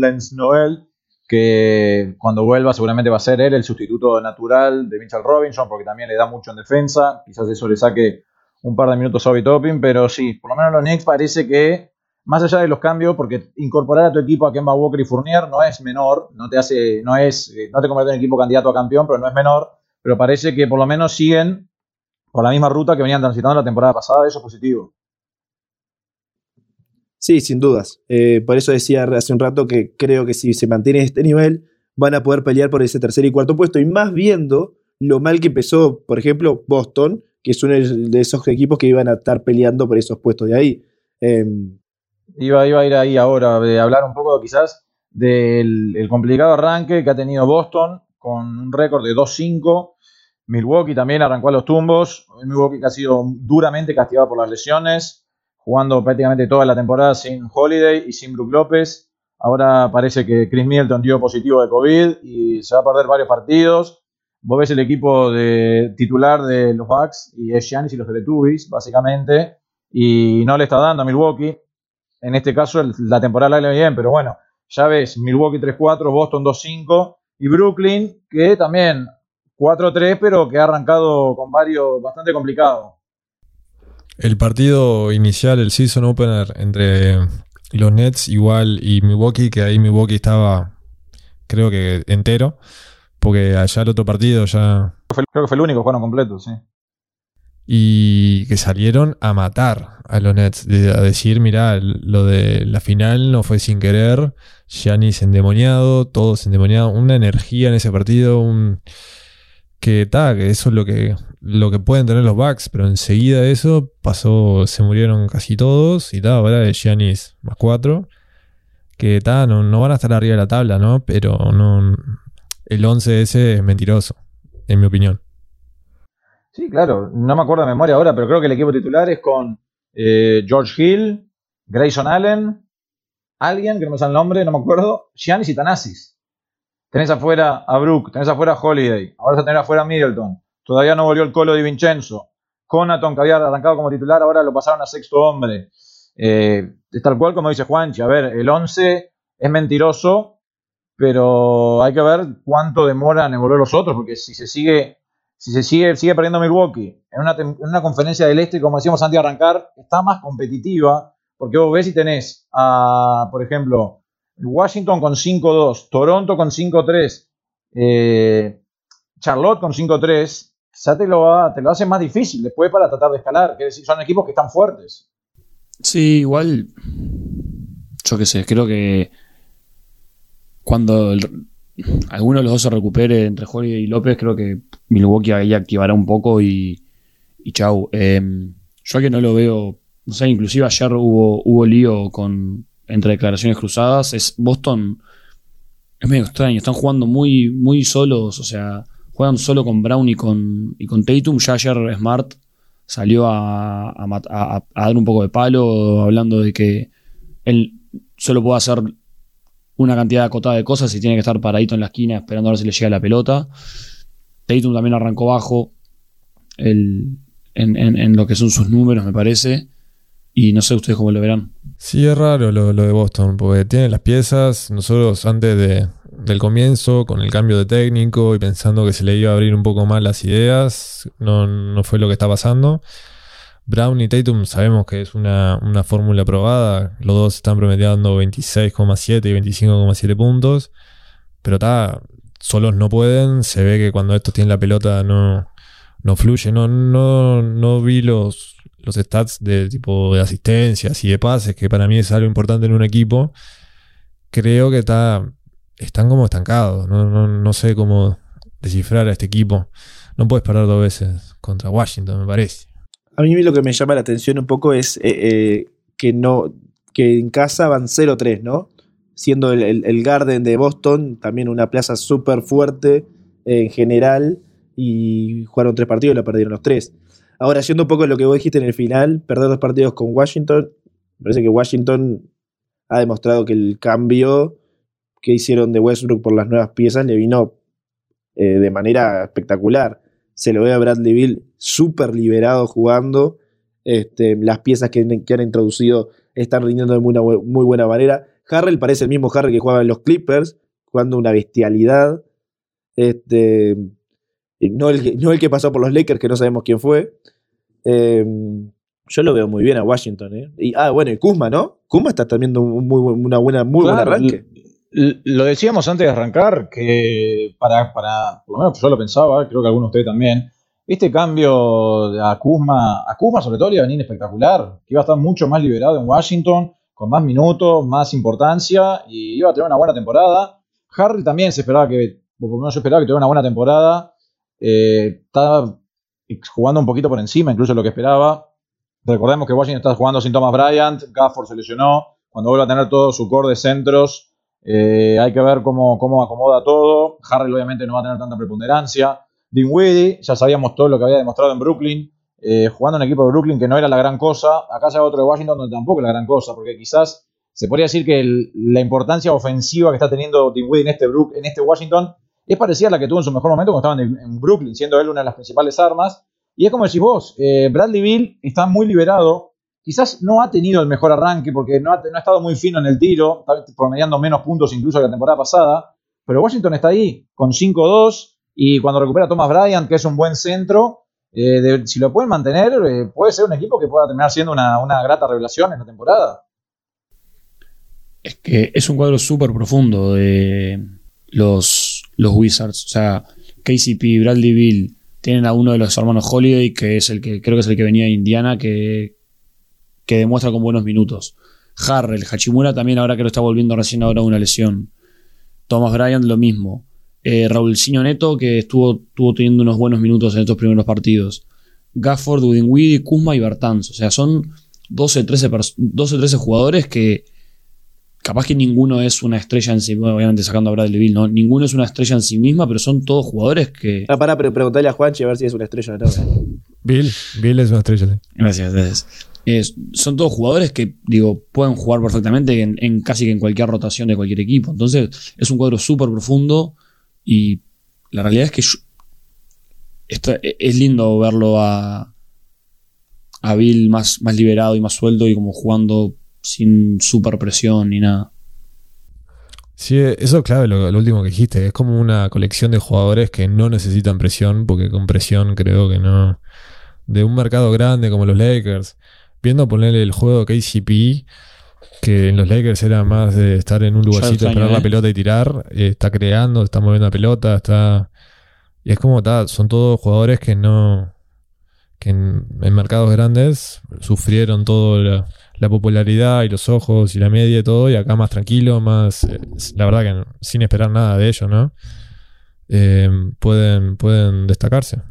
Lens Noel, que cuando vuelva seguramente va a ser él el sustituto natural de Mitchell Robinson, porque también le da mucho en defensa. Quizás eso le saque un par de minutos a Obi Topping, pero sí, por lo menos los Knicks parece que, más allá de los cambios, porque incorporar a tu equipo a Kemba Walker y Fournier no es menor, no te hace, no es, no te convierte en equipo candidato a campeón, pero no es menor. Pero parece que por lo menos siguen por la misma ruta que venían transitando la temporada pasada, eso es positivo. Sí, sin dudas. Eh, por eso decía hace un rato que creo que si se mantiene este nivel, van a poder pelear por ese tercer y cuarto puesto. Y más viendo lo mal que empezó, por ejemplo, Boston, que es uno de esos equipos que iban a estar peleando por esos puestos de ahí. Em, iba, a ir ahí ahora, de hablar un poco quizás del complicado arranque que ha tenido Boston con un récord de 2-5 Milwaukee también arrancó a los tumbos. Milwaukee que ha sido duramente castigado por las lesiones, jugando prácticamente toda la temporada sin Holiday y sin Brook López. Ahora parece que Chris Middleton dio positivo de COVID y se va a perder varios partidos. Vos ves el equipo de titular de los Bucks y es Giannis y los Teletubbies, básicamente, y no le está dando a Milwaukee. En este caso la temporada la bien, pero bueno, ya ves, Milwaukee 3-4, Boston 2-5 y Brooklyn, que también 4-3, pero que ha arrancado con varios bastante complicado. El partido inicial, el season opener entre los Nets igual y Milwaukee, que ahí Milwaukee estaba, creo que entero, porque allá el otro partido ya... Creo que fue el único, fueron completos, sí. Y que salieron a matar a los Nets, a decir, mirá, lo de la final no fue sin querer, Giannis endemoniado, todos endemoniados, una energía en ese partido, un que tal, que eso es lo que, lo que pueden tener los Bucks, pero enseguida eso pasó, se murieron casi todos y tal, ahora de Giannis más cuatro, que tal, no, van a estar arriba de la tabla, ¿no? Pero no, el 11 ese es mentiroso, en mi opinión. Sí, claro, no me acuerdo de memoria ahora, pero creo que el equipo titular es con eh, George Hill, Grayson Allen, alguien que no me sale el nombre, no me acuerdo, Giannis y Tanasis. Tenés afuera a Brook, tenés afuera a Holiday, ahora vas a afuera a Middleton. Todavía no volvió el colo de Vincenzo. Conaton, que había arrancado como titular, ahora lo pasaron a sexto hombre. Eh, tal cual como dice Juanchi. A ver, el 11 es mentiroso, pero hay que ver cuánto demoran en volver los otros, porque si se sigue, si se sigue, sigue perdiendo Milwaukee en una, en una conferencia del este, como decíamos antes de arrancar, está más competitiva, porque vos ves y tenés a, por ejemplo, Washington con 5-2, Toronto con 5-3, eh, Charlotte con 5-3, ya te lo, te lo hace más difícil después para tratar de escalar. Decir, son equipos que están fuertes. Sí, igual. Yo qué sé, creo que cuando alguno de los dos se recupere entre Jorge y López, creo que Milwaukee ahí activará un poco y, y chau. Eh, yo que no lo veo, no sé, inclusive ayer hubo, hubo lío con, entre declaraciones cruzadas, es Boston es medio extraño, están jugando muy, muy solos, o sea, juegan solo con Brown y con, y con Tatum. Ya ayer Smart salió a, a, dar un poco de palo, hablando de que él solo puede hacer una cantidad acotada de cosas y tiene que estar paradito en la esquina esperando a ver si le llega la pelota. Tatum también arrancó bajo en, en, lo que son sus números, me parece. Y no sé ustedes cómo lo verán. Sí, es raro lo, de Boston, porque tiene las piezas. Nosotros antes de, del comienzo, con el cambio de técnico y pensando que se le iba a abrir un poco más las ideas, no, no fue lo que está pasando. Brown y Tatum sabemos que es una, una fórmula probada. Los dos están promediando 26,7 y 25,7 puntos. Pero está, solos no pueden. Se ve que cuando estos tienen la pelota no, no fluye. No, no, no vi los, los stats de tipo de asistencias y de pases, que para mí es algo importante en un equipo, creo que está, están como estancados. No, sé cómo descifrar a este equipo. No puedes parar dos veces contra Washington, me parece. A mí lo que me llama la atención un poco es eh, eh, que no que en casa van 0-3, ¿no? Siendo el, Garden de Boston también una plaza súper fuerte en general y jugaron tres partidos y la perdieron los tres. Ahora, siendo un poco lo que vos dijiste en el final, perder dos partidos con Washington, parece que Washington ha demostrado que el cambio que hicieron de Westbrook por las nuevas piezas le vino eh, de manera espectacular. Se lo ve a Bradley Bill súper liberado jugando. Este, las piezas que, han introducido están rindiendo de muy, muy buena manera. Harrell parece el mismo Harrell que jugaba en los Clippers, jugando una bestialidad. Este, no el, no el que pasó por los Lakers, que no sabemos quién fue. Em, yo lo veo muy bien a Washington. ¿eh? Y, ah, bueno, y Kuzma, ¿no? Kuzma está teniendo un muy, una buena, muy buen arranque. Lo decíamos antes de arrancar, que para, para, por lo menos yo lo pensaba, creo que algunos de ustedes también, este cambio a Kuzma, a Kuzma sobre todo le iba a venir espectacular, que iba a estar mucho más liberado en Washington, con más minutos, más importancia, y iba a tener una buena temporada. Harry también se esperaba que, por lo menos yo esperaba que tuviera una buena temporada, eh, estaba jugando un poquito por encima, incluso lo que esperaba. Recordemos que Washington está jugando sin Thomas Bryant, Gafford se lesionó. Cuando vuelva a tener todo su core de centros, eh, hay que ver cómo, cómo acomoda todo. Harrell obviamente no va a tener tanta preponderancia. Dinwiddie, ya sabíamos todo lo que había demostrado en Brooklyn, eh, jugando en equipo de Brooklyn que no era la gran cosa. Acá va otro de Washington donde tampoco es la gran cosa, porque quizás se podría decir que la importancia ofensiva que está teniendo Dinwiddie en este, en este Washington es parecida a la que tuvo en su mejor momento cuando estaban en, Brooklyn, siendo él una de las principales armas. Y es como decís vos, eh, Bradley Bill está muy liberado. Quizás no ha tenido el mejor arranque porque no ha, estado muy fino en el tiro, está promediando menos puntos incluso que la temporada pasada. Pero Washington está ahí con 5-2 y cuando recupera Thomas Bryant, que es un buen centro, eh, si lo pueden mantener, eh, puede ser un equipo que pueda terminar siendo una, una grata revelación en la temporada. Es que es un cuadro súper profundo de los, los Wizards. O sea, KCP, Bradley Bill, tienen a uno de los hermanos Holiday, que es el que creo que es el que venía de Indiana, que, que demuestra con buenos minutos. Harrell, Hachimura también ahora que lo está volviendo recién ahora una lesión. Thomas Bryant lo mismo. Eh, Raúlcinho Neto, que estuvo, teniendo unos buenos minutos en estos primeros partidos. Gafford, Dinwiddie, Kuzma y Bertans. O sea, son 12, 13, 12, 13 jugadores que capaz que ninguno es una estrella en sí, obviamente sacando a Bradley Bill, ¿no? Ninguno es una estrella en sí misma, pero son todos jugadores que... Ah, para, pero preguntarle a Juanchi a ver si es una estrella o no. Bill, Bill es una estrella. Gracias, gracias. Es- son todos jugadores que, digo, pueden jugar perfectamente en, en casi que en cualquier rotación de cualquier equipo. Entonces, es un cuadro súper profundo y la realidad es que yo- está- es lindo verlo a, a Bill más, más liberado y más suelto y como jugando sin super presión ni nada. Sí, eso es clave lo, lo último que dijiste. Es como una colección de jugadores que no necesitan presión, porque con presión creo que no. De un mercado grande como los Lakers, viendo ponerle el juego KCP, que en los Lakers era más de estar en un lugarcito, esperar la ¿eh? pelota y tirar, eh, está creando, está moviendo la pelota, está. Y es como, ta, son todos jugadores que no. que en, en mercados grandes sufrieron toda la, la popularidad y los ojos y la media y todo, y acá más tranquilo, más. eh, la verdad que sin esperar nada de ellos, ¿no? Eh, pueden, pueden destacarse.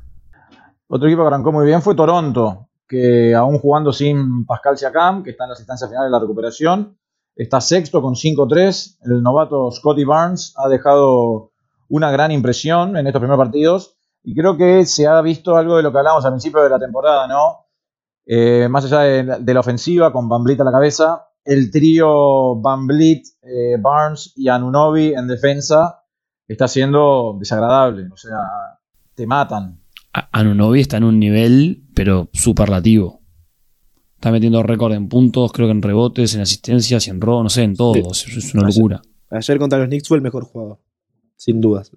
Otro equipo que arrancó muy bien fue Toronto, que aún jugando sin Pascal Siakam, que está en las instancias finales de la recuperación, está sexto con 5-3. El novato Scotty Barnes ha dejado una gran impresión en estos primeros partidos y creo que se ha visto algo de lo que hablamos al principio de la temporada, ¿no? Eh, más allá de, la- de la ofensiva, con Van a la cabeza, el trío Van eh, Barnes y Anunobi en defensa está siendo desagradable, o sea, te matan. Anunobi está en un nivel, pero superlativo. Está metiendo récord en puntos, creo que en rebotes, en asistencias y en robo, no sé, en todo. Sí. Es, una Ayer. locura. Ayer contra los Knicks fue el mejor jugador. Sin dudas.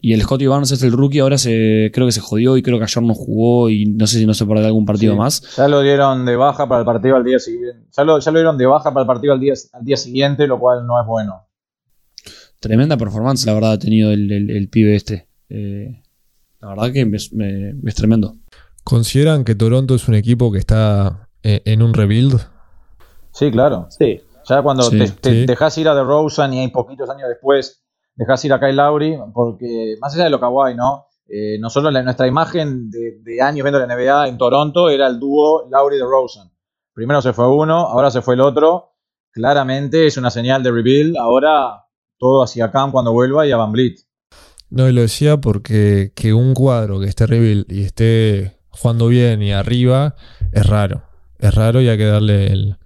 Y el Scotty Barnes es el rookie, ahora se, creo que se jodió y creo que ayer no jugó y no sé si no se perderá algún partido Sí. más. Ya lo dieron de baja para el partido al día siguiente. Ya lo, ya lo dieron de baja para el partido al día, al día siguiente, lo cual no es bueno. Tremenda performance, la verdad, ha tenido el, el- el pibe este. Eh, la verdad que es, me- es tremendo. ¿Consideran que Toronto es un equipo que está eh, en un rebuild? Sí, claro. Sí. Ya cuando Sí, te, te sí. dejas ir a DeRozan y hay poquitos años después dejas ir a Kyle Lowry, porque más allá de lo kawaii, ¿no? Eh, nosotros la- nuestra imagen de, de años viendo la NBA en Toronto era el dúo Lowry-DeRozan. Primero se fue uno, ahora se fue el otro. Claramente es una señal de rebuild. Ahora todo hacia Cam cuando vuelva y a Van. No, y lo decía porque que un cuadro que esté rebuild y esté jugando bien y arriba es raro. Es raro y hay que darle el,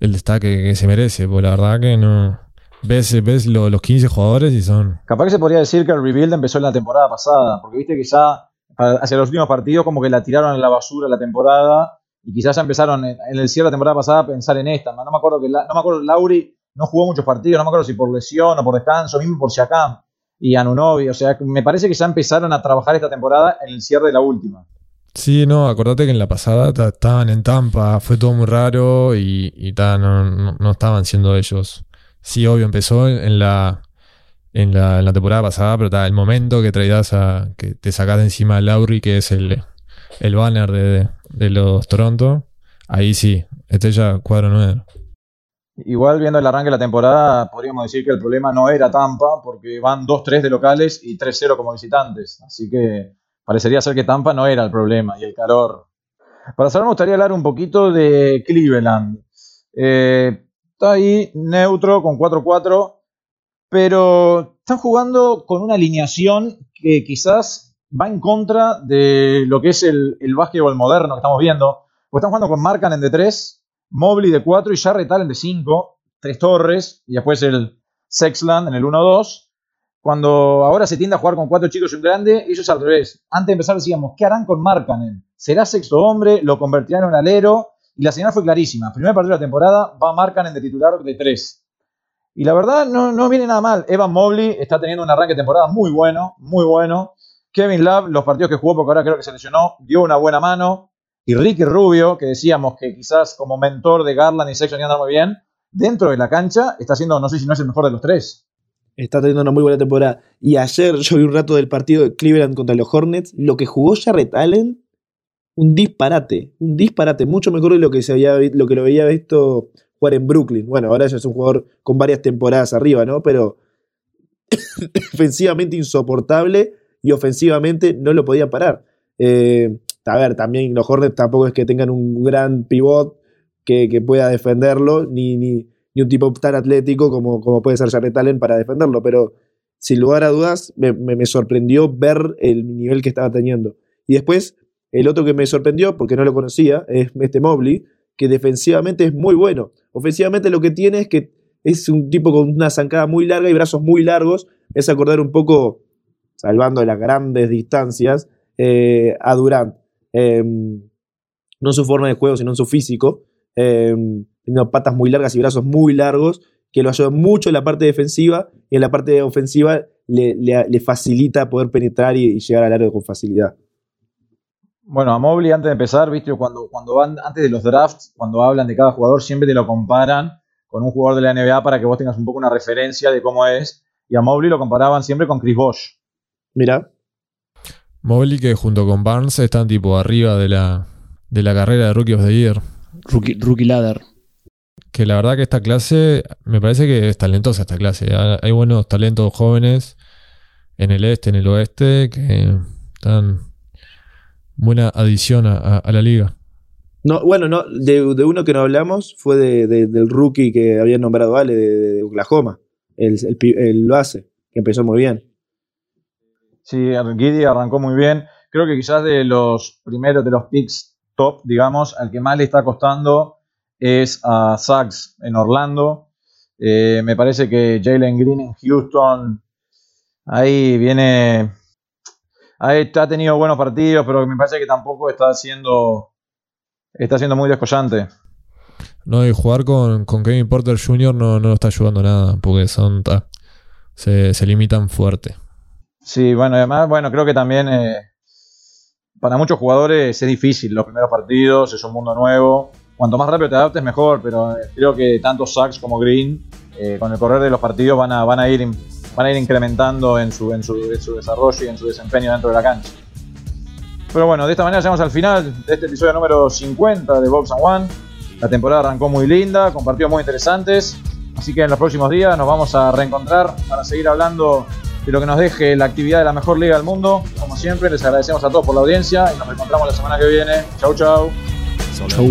el destaque que se merece, porque la verdad que no. Ves, ves lo- los 15 jugadores y son. Capaz que se podría decir que el rebuild empezó en la temporada pasada, porque viste que ya hacia los últimos partidos como que la tiraron en la basura la temporada y quizás ya empezaron en, en el cierre de la temporada pasada a pensar en esta. No me acuerdo que la- no me acuerdo Lauri no jugó muchos partidos, no me acuerdo si por lesión o por descanso, mismo por Siakam y Anunobi, o sea, me parece que ya empezaron a trabajar esta temporada en el cierre de la última. Sí, no, acordate que en la pasada ta- estaban en Tampa, fue todo muy raro y, y ta, no, no, no estaban siendo ellos. Sí, obvio, empezó en, la, en, la, en la temporada pasada, pero ta, el momento que traías a. que te sacas de encima a Lauri, que es el, el banner de, de los Toronto, ahí sí, este ya cuadro nuevo. Igual viendo el arranque de la temporada, podríamos decir que el problema no era Tampa, porque van 2-3 de locales y 3-0 como visitantes. Así que parecería ser que Tampa no era el problema y el calor. Para cerrar, me gustaría hablar un poquito de Cleveland. Eh, está ahí neutro con 4-4, pero están jugando con una alineación que quizás va en contra de lo que es el, el básquetbol moderno que estamos viendo. Pues están jugando con Markkanen de 3, Mobley de 4 y Jarrett Allen de 5, tres torres y después el Sexland en el 1-2. Cuando ahora se tiende a jugar con cuatro chicos y un grande, ellos al revés. Antes de empezar decíamos, ¿qué harán con Markkanen? ¿Será sexto hombre? ¿Lo convertirán en un alero? Y la señal fue clarísima. Primer partido de la temporada, va Markkanen de titular de 3. Y la verdad no, no viene nada mal. Evan Mobley está teniendo un arranque de temporada muy bueno, muy bueno. Kevin Love, los partidos que jugó, porque ahora creo que se lesionó, dio una buena mano. Y Ricky Rubio, que decíamos que quizás como mentor de Garland y Sexton iba a andar muy bien, dentro de la cancha está siendo, no sé si no es el mejor de los tres. Está teniendo una muy buena temporada. Y ayer yo vi un rato del partido de Cleveland contra los Hornets. Lo que jugó Jarrett Allen, un disparate. Un disparate. Mucho mejor de lo que, se había, lo que lo había visto jugar en Brooklyn. Bueno, ahora ya es un jugador con varias temporadas arriba, ¿no? Pero defensivamente insoportable y ofensivamente no lo podía parar. Eh, a ver, también los Hornets tampoco es que tengan un gran pivot que, que pueda defenderlo, ni, ni, ni, un tipo tan atlético como, como puede ser Jared Allen para defenderlo, pero sin lugar a dudas me, me, me, sorprendió ver el nivel que estaba teniendo. Y después, el otro que me sorprendió, porque no lo conocía, es este Mobley, que defensivamente es muy bueno. Ofensivamente lo que tiene es que es un tipo con una zancada muy larga y brazos muy largos, es acordar un poco, salvando las grandes distancias, eh, a Durant. Eh, no en su forma de juego, sino en su físico. Eh, teniendo patas muy largas y brazos muy largos, que lo ayuda mucho en la parte defensiva y en la parte ofensiva le, facilita poder penetrar y, y, llegar al área con facilidad. Bueno, a Mobley antes de empezar, viste, cuando, cuando van antes de los drafts, cuando hablan de cada jugador, siempre te lo comparan con un jugador de la NBA para que vos tengas un poco una referencia de cómo es. Y a Mobley lo comparaban siempre con Chris Bosh. Mira. Mobley que junto con Barnes están tipo arriba de la, de la carrera de Rookie of the Year. Rookie, rookie Ladder. Que la verdad que esta clase, me parece que es talentosa esta clase. Hay buenos talentos jóvenes en el este, en el oeste, que están buena adición a, a la liga. No, bueno, no, de, de, uno que no hablamos fue de, de, del rookie que había nombrado Ale de, Oklahoma, el, el, el, lo hace, que empezó muy bien. Sí, Giddy arrancó muy bien. Creo que quizás de los primeros de los picks top, digamos, al que más le está costando es a Sachs en Orlando. Eh, me parece que Jalen Green en Houston, ahí viene, ha tenido buenos partidos, pero me parece que tampoco está haciendo está siendo muy descollante. No, y jugar con, con Kevin Porter Jr. no, no está ayudando nada, porque son ta, se, se, limitan fuerte. Sí, bueno, además, bueno, creo que también eh, para muchos jugadores es difícil los primeros partidos, es un mundo nuevo. Cuanto más rápido te adaptes, mejor, pero creo que tanto Sachs como Green, eh, con el correr de los partidos, van a, van a, ir, van a ir incrementando en su, en, su, desarrollo y en su desempeño dentro de la cancha. Pero bueno, de esta manera llegamos al final de este episodio número 50 de Box and One. La temporada arrancó muy linda, con partidos muy interesantes. Así que en los próximos días nos vamos a reencontrar para seguir hablando de lo que nos deje la actividad de la mejor liga del mundo. Como siempre, les agradecemos a todos por la audiencia y nos reencontramos la semana que viene. Chau, chau. Chau.